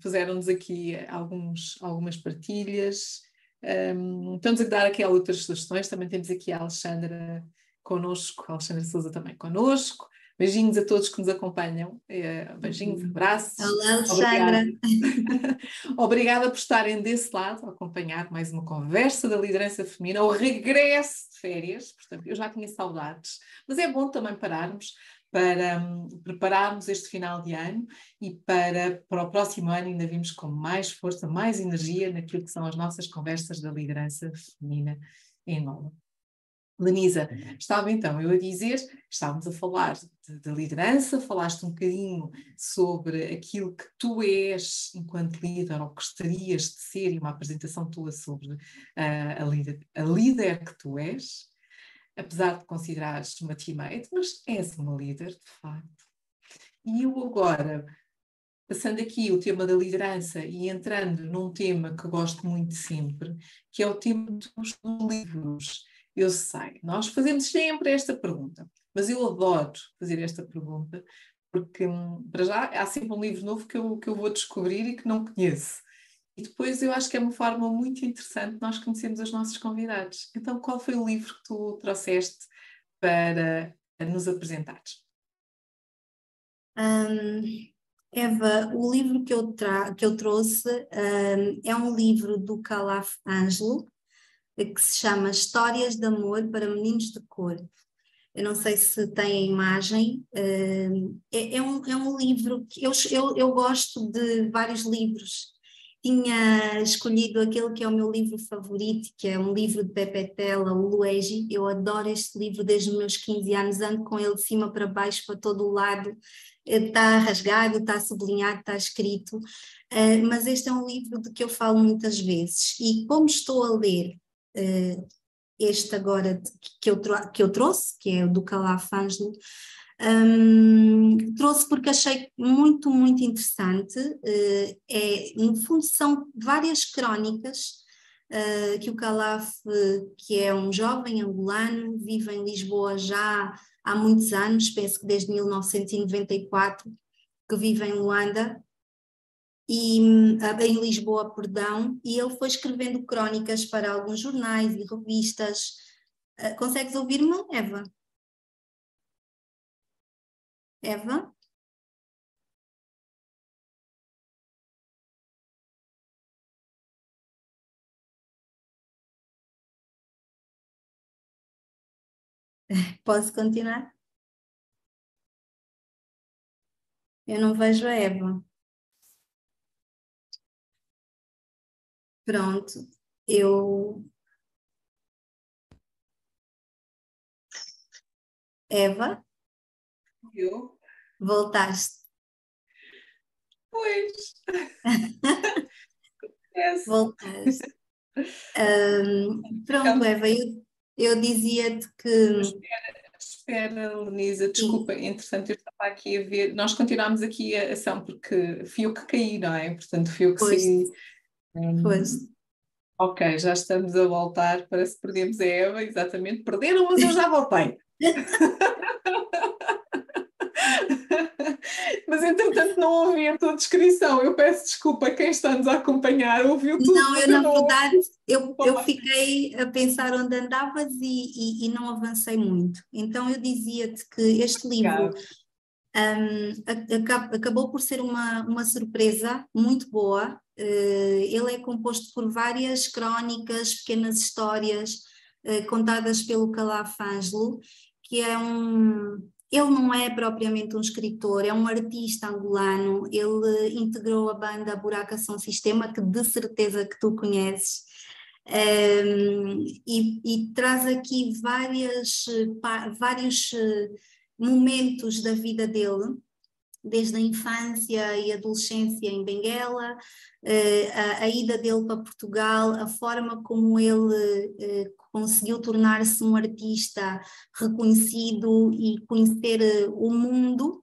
puseram-nos aqui alguns, algumas partilhas. Um, estamos a dar aqui outras sugestões. Também temos aqui a Alexandra connosco, a Alexandra Souza também connosco. Beijinhos a todos que nos acompanham. Uh, beijinhos, uhum. abraços. Olá, Alexandra. Obrigada. Obrigada por estarem desse lado, a acompanhar mais uma conversa da liderança feminina, o regresso de férias. Portanto, eu já tinha saudades, mas é bom também pararmos para um, prepararmos este final de ano e para, para o próximo ano ainda vimos com mais força, mais energia naquilo que são as nossas conversas da liderança feminina em Angola. Lenisa, estava então eu a dizer, estávamos a falar de, de, liderança, falaste um bocadinho sobre aquilo que tu és enquanto líder ou gostarias de ser e uma apresentação tua sobre uh, a, líder, a líder que tu és apesar de considerares uma teammate, mas és uma líder, de facto. E eu agora, passando aqui o tema da liderança e entrando num tema que gosto muito sempre, que é o tema dos livros. Eu sei, nós fazemos sempre esta pergunta, mas eu adoro fazer esta pergunta, porque hum, para já há sempre um livro novo que eu, que eu vou descobrir e que não conheço. E depois eu acho que é uma forma muito interessante nós conhecermos os nossos convidados. Então, qual foi o livro que tu trouxeste para nos apresentares? Um, Eva, o livro que eu, que eu trouxe um, é um livro do Calaf Ângelo, que se chama Histórias de Amor para Meninos de Cor. Eu não sei se tem a imagem. Um, é, é, um, é um livro que eu, eu, eu gosto de vários livros tinha escolhido aquele que é o meu livro favorito, que é um livro de Pepe Tela, o Luigi. Eu adoro este livro desde os meus 15 anos, ando com ele de cima para baixo, para todo o lado. Está rasgado, está sublinhado, está escrito. Uh, mas este é um livro de que eu falo muitas vezes. E como estou a ler uh, este agora que eu, que eu trouxe, que é o do Calaf Ângelo, um, trouxe porque achei muito, muito interessante. Uh, é, no fundo, são várias crónicas uh, que o Calaf, que é um jovem angolano, vive em Lisboa já há muitos anos, penso que desde 1994, que vive em Luanda, e, uh, em Lisboa, perdão, e ele foi escrevendo crónicas para alguns jornais e revistas. Uh, consegues ouvir-me, Eva? Eva? Posso continuar? Eu não vejo a Eva. Pronto, eu. Eva? Eu? Voltaste. Pois. Voltaste. Um, pronto, Eva, eu, eu dizia-te que. Espera, espera, Lenisa, desculpa, Sim. entretanto eu estava aqui a ver, nós continuámos aqui a ação porque fui eu que caí, não é? Portanto, fui eu que pois. saí. Um, pois. Ok, já estamos a voltar. Parece que perdemos a Eva, exatamente. Perderam, mas eu já voltei. Mas entretanto não ouvi a tua descrição. Eu peço desculpa quem está-nos a acompanhar, ouviu tudo. Não, eu na verdade eu, eu fiquei a pensar onde andavas e, e, e não avancei muito. Então eu dizia-te que este livro um, acabou por ser uma, uma surpresa muito boa. Uh, ele é composto por várias crónicas, pequenas histórias uh, contadas pelo Calaf Ângelo, que é um, ele não é propriamente um escritor, é um artista angolano. Ele integrou a banda Buraca São Sistema, que de certeza que tu conheces, um, e, e, traz aqui várias, vários eh, momentos da vida dele, desde a infância e adolescência em Benguela, eh, a, a ida dele para Portugal, a forma como ele eh, conseguiu tornar-se um artista reconhecido e conhecer eh, o mundo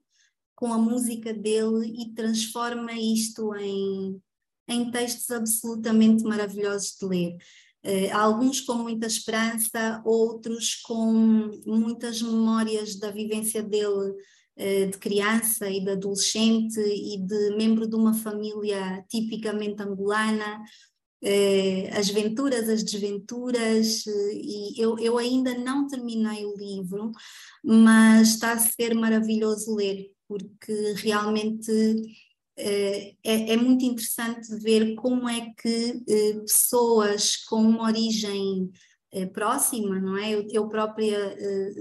com a música dele e transforma isto em, em textos absolutamente maravilhosos de ler. Uh, alguns com muita esperança, outros com muitas memórias da vivência dele de criança e de adolescente e de membro de uma família tipicamente angolana, eh, as venturas, as desventuras, eh, e eu, eu ainda não terminei o livro, mas está a ser maravilhoso ler, porque realmente eh, é, é, muito interessante ver como é que pessoas com uma origem eh, próxima, não é? Eu, eu própria eh,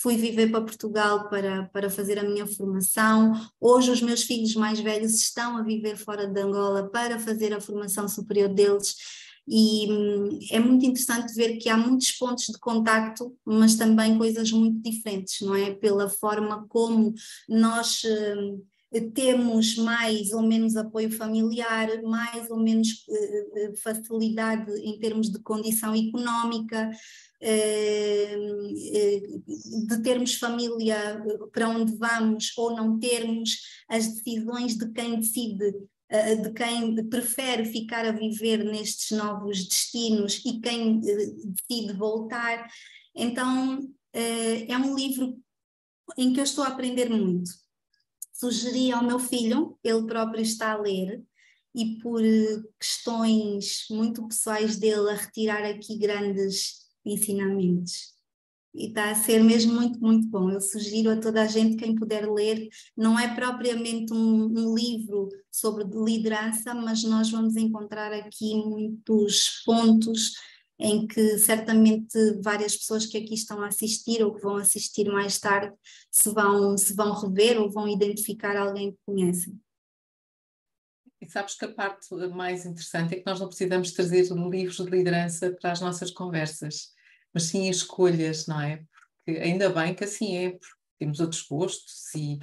fui viver para Portugal para, para fazer a minha formação. Hoje os meus filhos mais velhos estão a viver fora de Angola para fazer a formação superior deles. E hum, é muito interessante ver que há muitos pontos de contacto, mas também coisas muito diferentes, não é? Pela forma como nós hum, temos mais ou menos apoio familiar, mais ou menos eh, eh, facilidade em termos de condição económica, eh, de termos família para onde vamos ou não termos, as decisões de quem decide de quem prefere ficar a viver nestes novos destinos e quem decide voltar. Então, é um livro em que eu estou a aprender muito sugeri ao meu filho, ele próprio está a ler, e por eh, questões muito pessoais dele, a retirar aqui grandes ensinamentos. E está a ser mesmo muito, muito bom. Eu sugiro a toda a gente, quem puder ler, não é propriamente um, um livro sobre liderança, mas nós vamos encontrar aqui muitos pontos em que certamente várias pessoas que aqui estão a assistir ou que vão assistir mais tarde se vão, se vão rever ou vão identificar alguém que conhecem. E sabes que a parte mais interessante é que nós não precisamos trazer livros de liderança para as nossas conversas, mas sim escolhas, não é? Porque ainda bem que assim é, porque temos outros gostos e,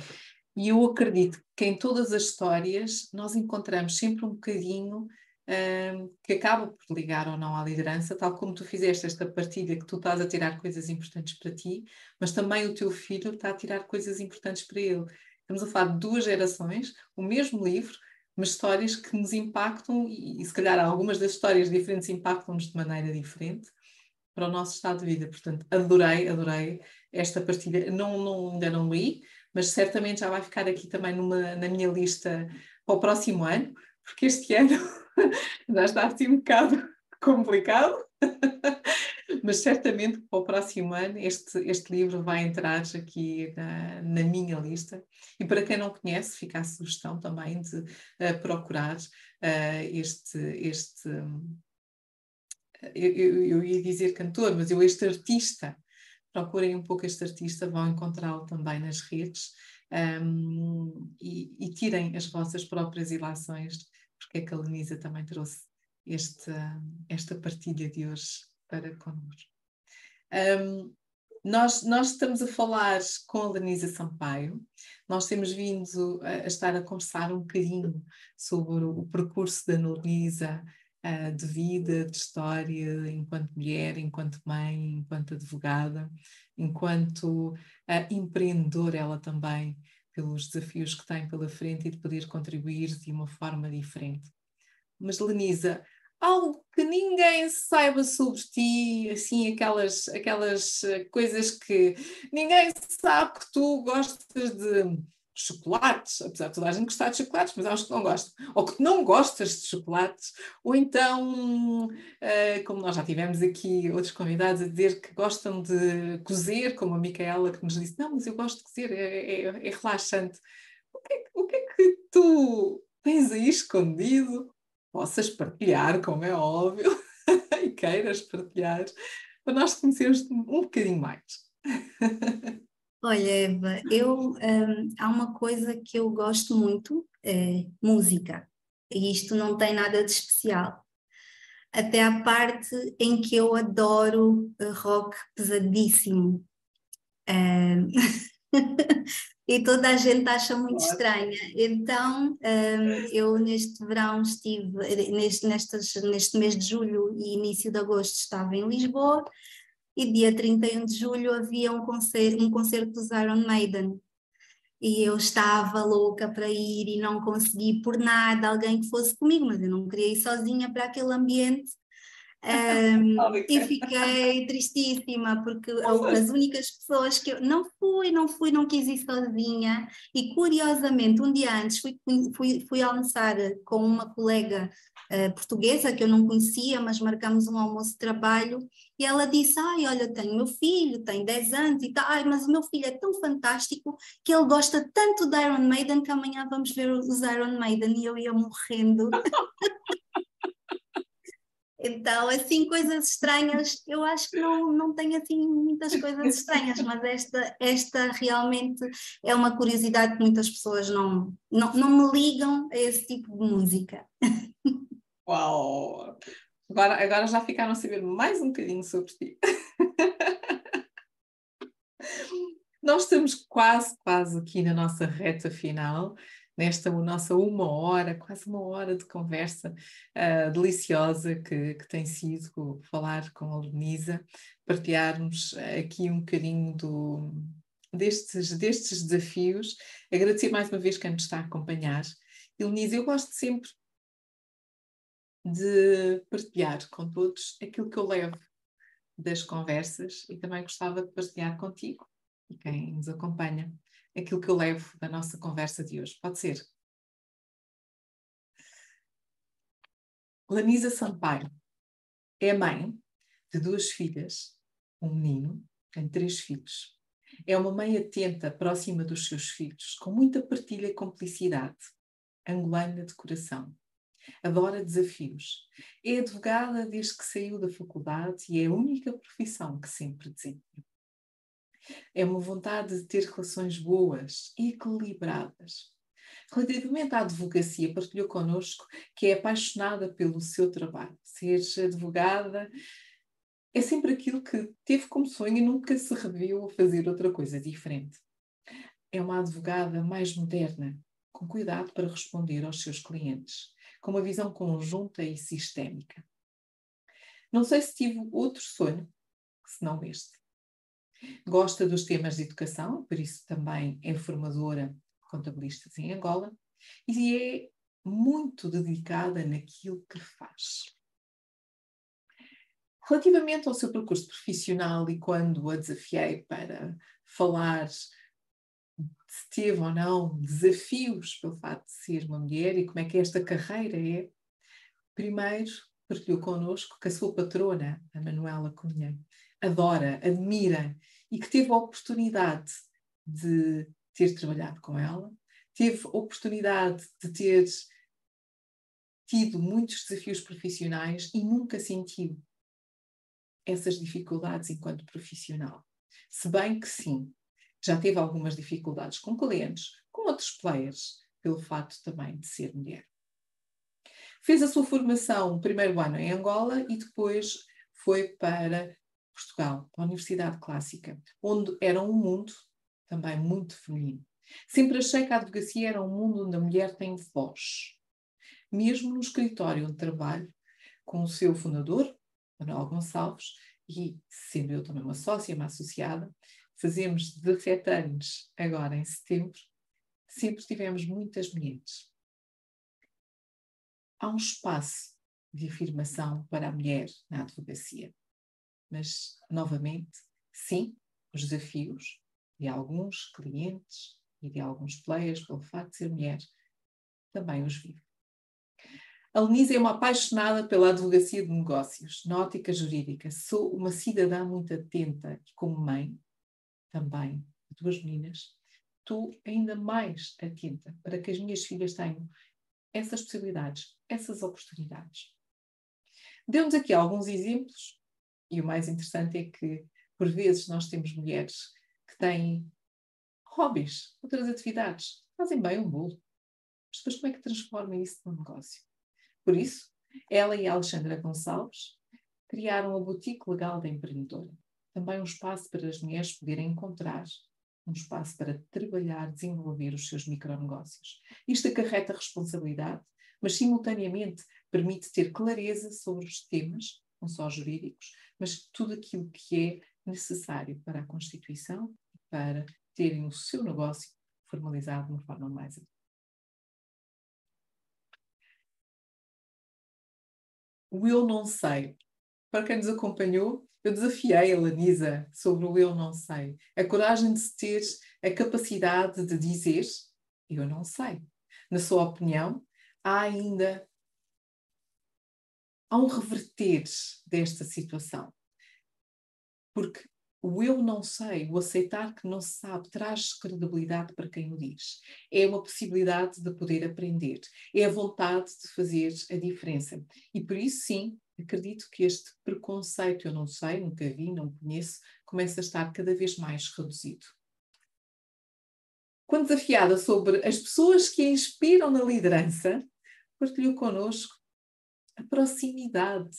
e eu acredito que em todas as histórias nós encontramos sempre um bocadinho um, que acaba por ligar ou não à liderança, tal como tu fizeste esta partilha, que tu estás a tirar coisas importantes para ti, mas também o teu filho está a tirar coisas importantes para ele. Estamos a falar de duas gerações, o mesmo livro, mas histórias que nos impactam, e, e se calhar algumas das histórias diferentes impactam-nos de maneira diferente para o nosso estado de vida. Portanto, adorei, adorei esta partilha. Não, não, ainda não li, mas certamente já vai ficar aqui também numa, na minha lista para o próximo ano, porque este ano já está assim um bocado complicado, mas certamente para o próximo ano este, este livro vai entrar aqui na, na, minha lista. E para quem não conhece, fica a sugestão também de uh, procurar uh, este. este eu, eu, eu, ia dizer cantor, mas eu este artista. Procurem um pouco este artista, vão encontrá-lo também nas redes um, e, e tirem as vossas próprias ilações porque é que a Lenisa também trouxe esta, esta partilha de hoje para connosco. Um, nós, nós estamos a falar com a Lenisa Sampaio, nós temos vindo a, a, estar a conversar um bocadinho sobre o, o percurso da Lenisa uh, de vida, de história, enquanto mulher, enquanto mãe, enquanto advogada, enquanto uh, empreendedora ela também, pelos desafios que tem pela frente e de poder contribuir de uma forma diferente. Mas, Lenisa, algo que ninguém saiba sobre ti, assim, aquelas, aquelas eh, coisas que ninguém sabe que tu gostas de chocolates, apesar de toda a gente gostar de chocolates, mas há uns que não gostam, ou que não gostas de chocolates, ou então, uh, como nós já tivemos aqui outros convidados a dizer que gostam de cozer, como a Micaela que nos disse, não, mas eu gosto de cozer, é, é, é relaxante. O que é, o que é que tu tens aí escondido? Possas partilhar, como é óbvio, e queiras partilhar, para nós conhecermos um bocadinho mais. Olha, Eva, eu, um, há uma coisa que eu gosto muito, é música. E isto não tem nada de especial. Até a parte em que eu adoro rock pesadíssimo. Um, e toda a gente acha muito estranha. Então, um, eu neste verão estive, neste, nestas, neste mês de julho e início de agosto estava em Lisboa e dia 31 de julho havia um concerto, um concerto dos Iron Maiden. E eu estava louca para ir e não consegui por nada alguém que fosse comigo, mas eu não queria ir sozinha para aquele ambiente. Um, e fiquei tristíssima porque as únicas pessoas que eu não fui, não fui, não quis ir sozinha. E curiosamente, um dia antes fui, fui, fui almoçar com uma colega uh, portuguesa que eu não conhecia, mas marcamos um almoço de trabalho e ela disse: Ai, olha, tenho meu filho, tem 10 anos e tal, Ai, mas o meu filho é tão fantástico que ele gosta tanto de Iron Maiden que amanhã vamos ver os Iron Maiden e eu ia morrendo. Então, assim, coisas estranhas, eu acho que não, não tenho assim muitas coisas estranhas, mas esta, esta realmente é uma curiosidade que muitas pessoas não, não, não me ligam a esse tipo de música. Uau! Agora, agora já ficaram a saber mais um bocadinho sobre ti. Nós estamos quase, quase aqui na nossa reta final, nesta nossa uma hora, quase uma hora de conversa uh, deliciosa que, que, tem sido falar com a Lenisa, partilharmos aqui um bocadinho do, destes, destes desafios. Agradecer mais uma vez quem nos está a acompanhar. Lenisa, eu gosto sempre de partilhar com todos aquilo que eu levo das conversas e também gostava de partilhar contigo e quem nos acompanha aquilo que eu levo da nossa conversa de hoje. Pode ser? Lanisa Sampaio é mãe de duas filhas, um menino, tem três filhos. É uma mãe atenta, próxima dos seus filhos, com muita partilha e cumplicidade, angolana de coração adora desafios. É advogada desde que saiu da faculdade e é a única profissão que sempre desempenhou. É uma vontade de ter relações boas equilibradas. Relativamente à advocacia, partilhou connosco que é apaixonada pelo seu trabalho. Ser advogada é sempre aquilo que teve como sonho e nunca se reviu a fazer outra coisa diferente. É uma advogada mais moderna, com cuidado para responder aos seus clientes com uma visão conjunta e sistémica. Não sei se tive outro sonho, senão este. Gosta dos temas de educação, por isso também é formadora de contabilistas em Angola, e é muito dedicada naquilo que faz. Relativamente ao seu percurso profissional e quando a desafiei para falar se teve ou não desafios pelo facto de ser uma mulher e como é que esta carreira é. Primeiro, partilhou connosco que a sua patrona, a Manuela Cunha, adora, admira e que teve a oportunidade de ter trabalhado com ela, teve a oportunidade de ter tido muitos desafios profissionais e nunca sentiu essas dificuldades enquanto profissional. Se bem que sim, já teve algumas dificuldades com clientes, com outros players, pelo fato também de ser mulher. Fez a sua formação primeiro ano em Angola e depois foi para Portugal, para a Universidade Clássica, onde era um mundo também muito feminino. Sempre achei que a advocacia era um mundo onde a mulher tem voz. Mesmo no escritório onde trabalho, com o seu fundador, Manuel Gonçalves, e sendo eu também uma sócia, uma associada, fazemos 17 anos agora em setembro, sempre tivemos muitas mulheres. Há um espaço de afirmação para a mulher na advocacia. Mas, novamente, sim, os desafios de alguns clientes e de alguns players, pelo facto de ser mulher, também os vive. A Lenise é uma apaixonada pela advocacia de negócios, na ótica jurídica. Sou uma cidadã muito atenta e, como mãe, também, de duas meninas, estou ainda mais atenta para que as minhas filhas tenham essas possibilidades, essas oportunidades. Deu-nos aqui alguns exemplos, e o mais interessante é que, por vezes, nós temos mulheres que têm hobbies, outras atividades, fazem bem um bolo. Mas depois, como é que transformam isso num negócio? Por isso, ela e a Alexandra Gonçalves criaram a Boutique Legal da Empreendedora. Também um espaço para as mulheres poderem encontrar um espaço para trabalhar, desenvolver os seus micronegócios. Isto acarreta responsabilidade, mas simultaneamente permite ter clareza sobre os temas, não só jurídicos, mas tudo aquilo que é necessário para a constituição e para terem o seu negócio formalizado de uma forma mais O eu não sei. Para quem nos acompanhou, eu desafiei a Lanisa sobre o eu não sei. A coragem de ter a capacidade de dizer eu não sei. Na sua opinião, há ainda há um reverter desta situação. Porque o eu não sei, o aceitar que não se sabe, traz credibilidade para quem o diz. É uma possibilidade de poder aprender. É a vontade de fazer a diferença. E por isso, sim, acredito que este preconceito, eu não sei, nunca vi, não conheço, começa a estar cada vez mais reduzido. Quando desafiada sobre as pessoas que a inspiram na liderança, partilhou connosco a proximidade,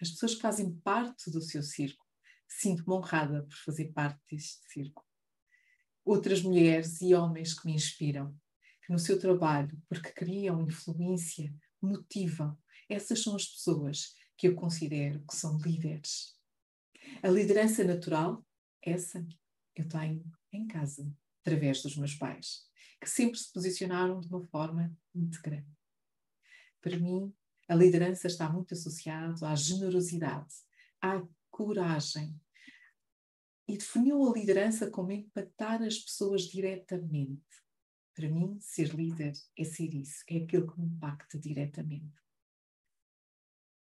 as pessoas que fazem parte do seu círculo. Sinto-me honrada por fazer parte deste círculo. Outras mulheres e homens que me inspiram, que no seu trabalho, porque criam influência, motivam, essas são as pessoas que eu considero que são líderes. A liderança natural, essa eu tenho em casa, através dos meus pais, que sempre se posicionaram de uma forma íntegra. Para mim, a liderança está muito associada à generosidade, à coragem. E definiu a liderança como empatar as pessoas diretamente. Para mim, ser líder é ser isso, é aquilo que me impacta diretamente.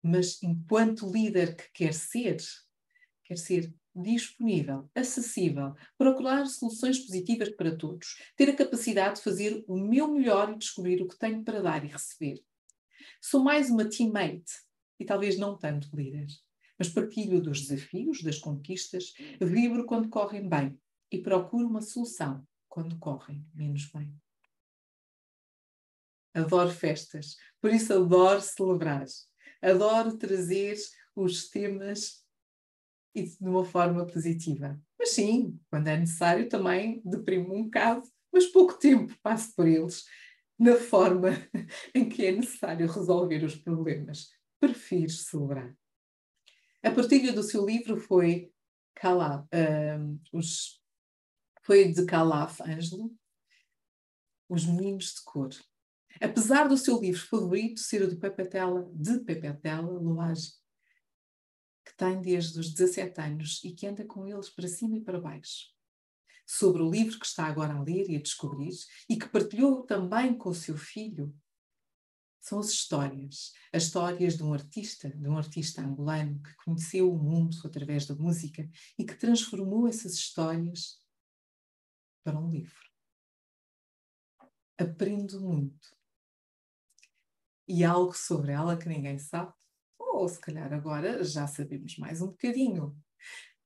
Mas enquanto líder que quer ser, quer ser disponível, acessível, procurar soluções positivas para todos, ter a capacidade de fazer o meu melhor e descobrir o que tenho para dar e receber. Sou mais uma teammate e talvez não tanto líder mas partilho dos desafios, das conquistas, vibro quando correm bem e procuro uma solução quando correm menos bem. Adoro festas, por isso adoro celebrar, adoro trazer os temas e de uma forma positiva. Mas sim, quando é necessário também deprimo um bocado, mas pouco tempo passo por eles na forma em que é necessário resolver os problemas. Prefiro celebrar. A partilha do seu livro foi Calaf, os, foi de Calaf Ângelo, Os Meninos de Cor. Apesar do seu livro favorito ser o de Pepetela, de Pepetela Loage, que tem desde os 17 anos e que anda com eles para cima e para baixo. Sobre o livro que está agora a ler e a descobrir e que partilhou também com o seu filho, são as histórias. As histórias de um artista, de um artista angolano que conheceu o mundo através da música e que transformou essas histórias para um livro. Aprendo muito. E algo sobre ela que ninguém sabe, ou se calhar agora já sabemos mais um bocadinho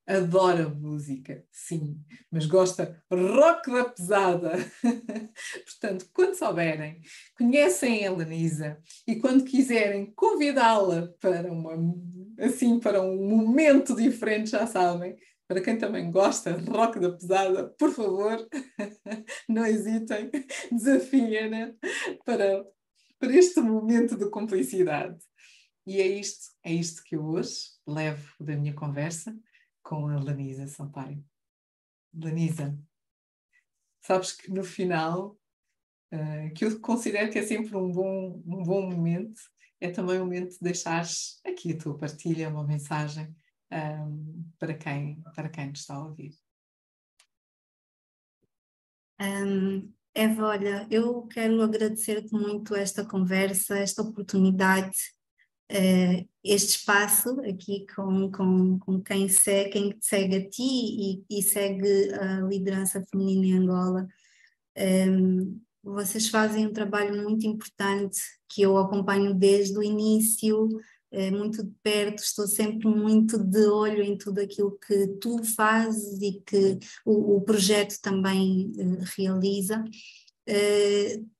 adora música, sim, mas gosta rock da pesada. Portanto, quando souberem, conhecem a Lenisa e quando quiserem convidá-la para uma assim para um momento diferente, já sabem. Para quem também gosta de rock da pesada, por favor, não hesitem, desafiem-na para, para este momento de complicidade. E é isto, é isto que eu hoje levo da minha conversa com a Lanisa Sampaio. Lanisa, sabes que no final, uh, que eu considero que é sempre um bom, um bom momento, é também o momento de deixares aqui a tua partilha, uma mensagem um, para, quem, para quem nos está a ouvir. Um, Eva, olha, eu quero agradecer-te muito esta conversa, esta oportunidade, uh, este espaço aqui com, com, com quem, segue, quem segue a ti e, e segue a liderança feminina em Angola. Um, vocês fazem um trabalho muito importante que eu acompanho desde o início, é, muito de perto, estou sempre muito de olho em tudo aquilo que tu fazes e que o, o projeto também uh, realiza.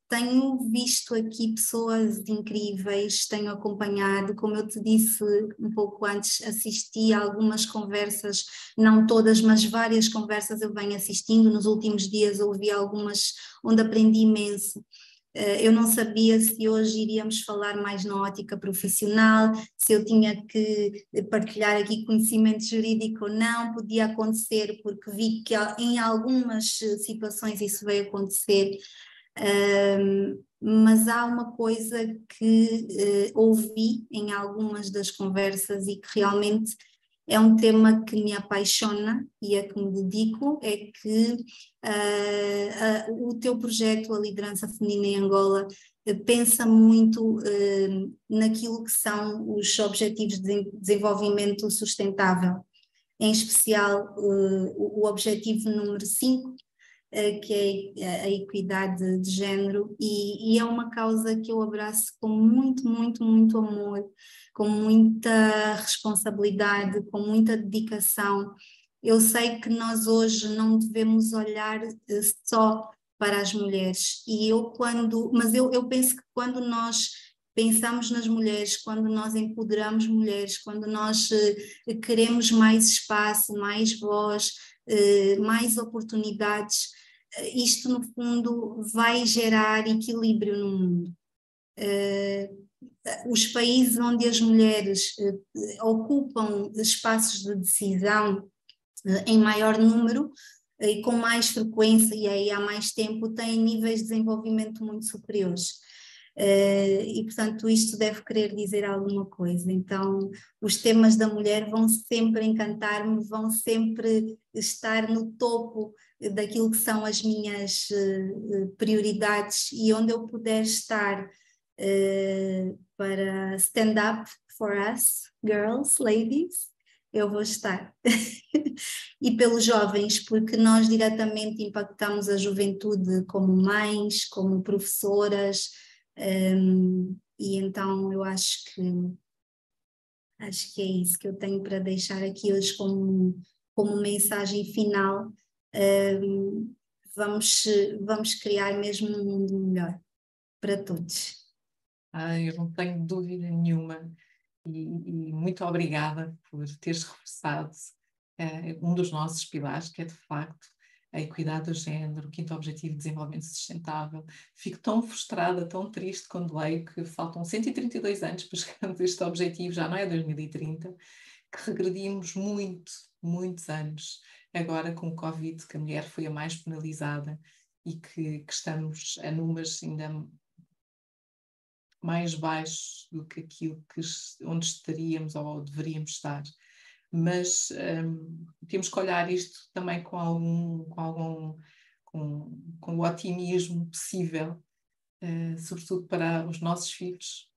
Tenho visto aqui pessoas incríveis, tenho acompanhado, como eu te disse um pouco antes, assisti a algumas conversas, não todas, mas várias conversas eu venho assistindo. Nos últimos dias ouvi algumas onde aprendi imenso. Eh, eu não sabia se hoje iríamos falar mais na ótica profissional, se eu tinha que partilhar aqui conhecimento jurídico ou não, podia acontecer, porque vi que em algumas situações isso veio acontecer, mas há uma coisa que uh, ouvi em algumas das conversas e que realmente é um tema que me apaixona e a que me dedico, é que uh, uh, o teu projeto, a liderança feminina em Angola, pensa muito naquilo que são os objetivos de desenvolvimento sustentável, em especial o objetivo número 5, eh, que é a equidade de género, e, e, é uma causa que eu abraço com muito, muito, muito amor, com muita responsabilidade, com muita dedicação. Eu sei que nós hoje não devemos olhar eh, só para as mulheres, e eu quando, mas eu, eu penso que quando nós pensamos nas mulheres, quando nós empoderamos mulheres, quando nós eh, queremos mais espaço, mais voz, mais oportunidades, isto no fundo vai gerar equilíbrio no mundo. Uh, os países onde as mulheres uh, ocupam espaços de decisão uh, em maior número e com mais frequência e aí há mais tempo têm níveis de desenvolvimento muito superiores. Uh, e, portanto, isto deve querer dizer alguma coisa. Então, os temas da mulher vão sempre encantar-me, vão sempre estar no topo daquilo que são as minhas uh, prioridades e onde eu puder estar uh, para stand up for us, girls, ladies, eu vou estar. e pelos jovens, porque nós diretamente impactamos a juventude como mães, como professoras, um, e então eu acho que acho que é isso que eu tenho para deixar aqui hoje como, como mensagem final. Um, vamos, vamos criar mesmo um mundo melhor para todos. Ah, eu não tenho dúvida nenhuma e, e muito obrigada por teres reforçado uh, um dos nossos pilares, que é de facto a equidade do género, o quinto objetivo de desenvolvimento sustentável. Fico tão frustrada, tão triste quando leio que faltam 132 anos para chegarmos a este objetivo, já não é 2030, que regredimos muito, muitos anos, agora com o Covid, que a mulher foi a mais penalizada e que, que estamos a números ainda mais baixos do que aquilo que, onde estaríamos ou deveríamos estar mas um, temos que olhar isto também com algum, com algum com, com o otimismo possível, uh, sobretudo para os nossos filhos,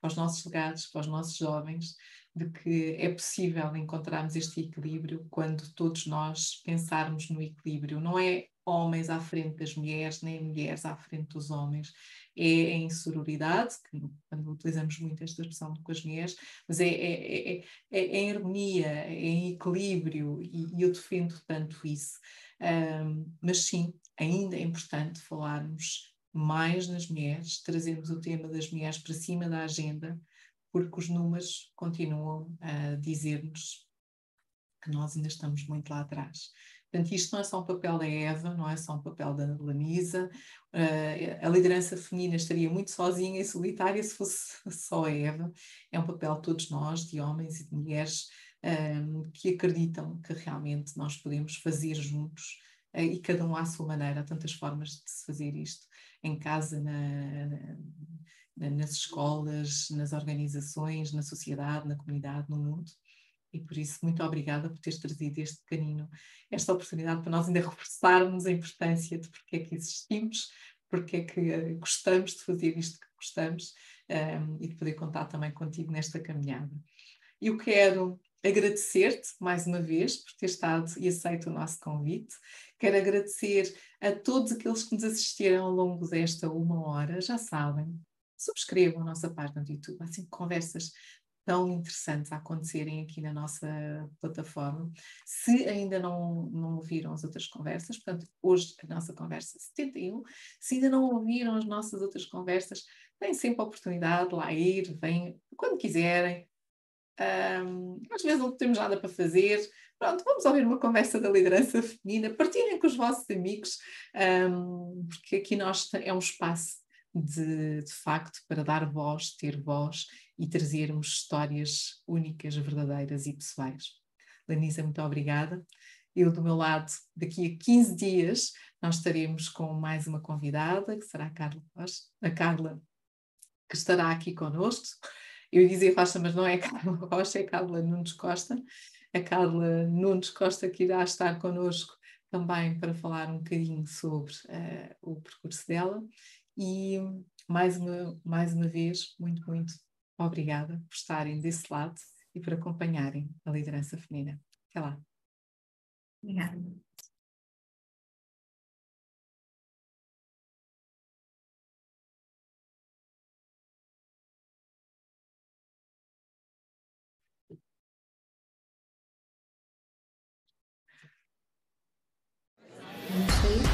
para os nossos legados, para os nossos jovens, de que é possível encontrarmos este equilíbrio quando todos nós pensarmos no equilíbrio. Não é homens à frente das mulheres, nem mulheres à frente dos homens. É em sororidade, que quando utilizamos muito esta expressão com as mulheres, mas é, é, é, é em harmonia, é em equilíbrio, e, e eu defendo tanto isso. Um, mas sim, ainda é importante falarmos mais nas mulheres, trazermos o tema das mulheres para cima da agenda, porque os números continuam a dizer-nos que nós ainda estamos muito lá atrás. Portanto, isto não é só um papel da Eva, não é só um papel da Lanisa. Uh, a liderança feminina estaria muito sozinha e solitária se fosse só a Eva. É um papel de todos nós, de homens e de mulheres, ah, que acreditam que realmente nós podemos fazer juntos uh, e cada um à sua maneira. Há tantas formas de se fazer isto, em casa, na, na nas escolas, nas organizações, na sociedade, na comunidade, no mundo. E por isso, muito obrigada por teres trazido este pequenino, esta oportunidade para nós ainda reforçarmos a importância de porque é que existimos, porque é que uh, gostamos de fazer isto que gostamos um, ehm, e de poder contar também contigo nesta caminhada. Eu quero agradecer-te mais uma vez por ter estado e aceito o nosso convite. Quero agradecer a todos aqueles que nos assistiram ao longo desta uma hora. Já sabem, subscrevam a nossa página do YouTube. Há assim conversas tão interessantes a acontecerem aqui na nossa plataforma. Se ainda não, não ouviram as outras conversas, portanto, hoje a nossa conversa 71, se ainda não ouviram as nossas outras conversas, têm sempre a oportunidade de lá ir, vêm quando quiserem. Um, às vezes não temos nada para fazer, pronto, vamos ouvir uma conversa da liderança feminina, partilhem com os vossos amigos, um, porque aqui nós é um espaço de, de facto para dar voz, ter voz e trazermos histórias únicas, verdadeiras e pessoais. Lenisa, muito obrigada. Eu, do meu lado, daqui a 15 dias, nós estaremos com mais uma convidada, que será a Carla a Carla, que estará aqui connosco. Eu ia dizer Rocha, mas não é Carla Rocha, é Carla Nunes Costa. A Carla Nunes Costa que irá estar connosco também para falar um bocadinho sobre uh, o percurso dela e mais uma, mais uma vez, muito, muito obrigada por estarem desse lado e por acompanharem a liderança feminina. Até lá. Obrigada. and sleep.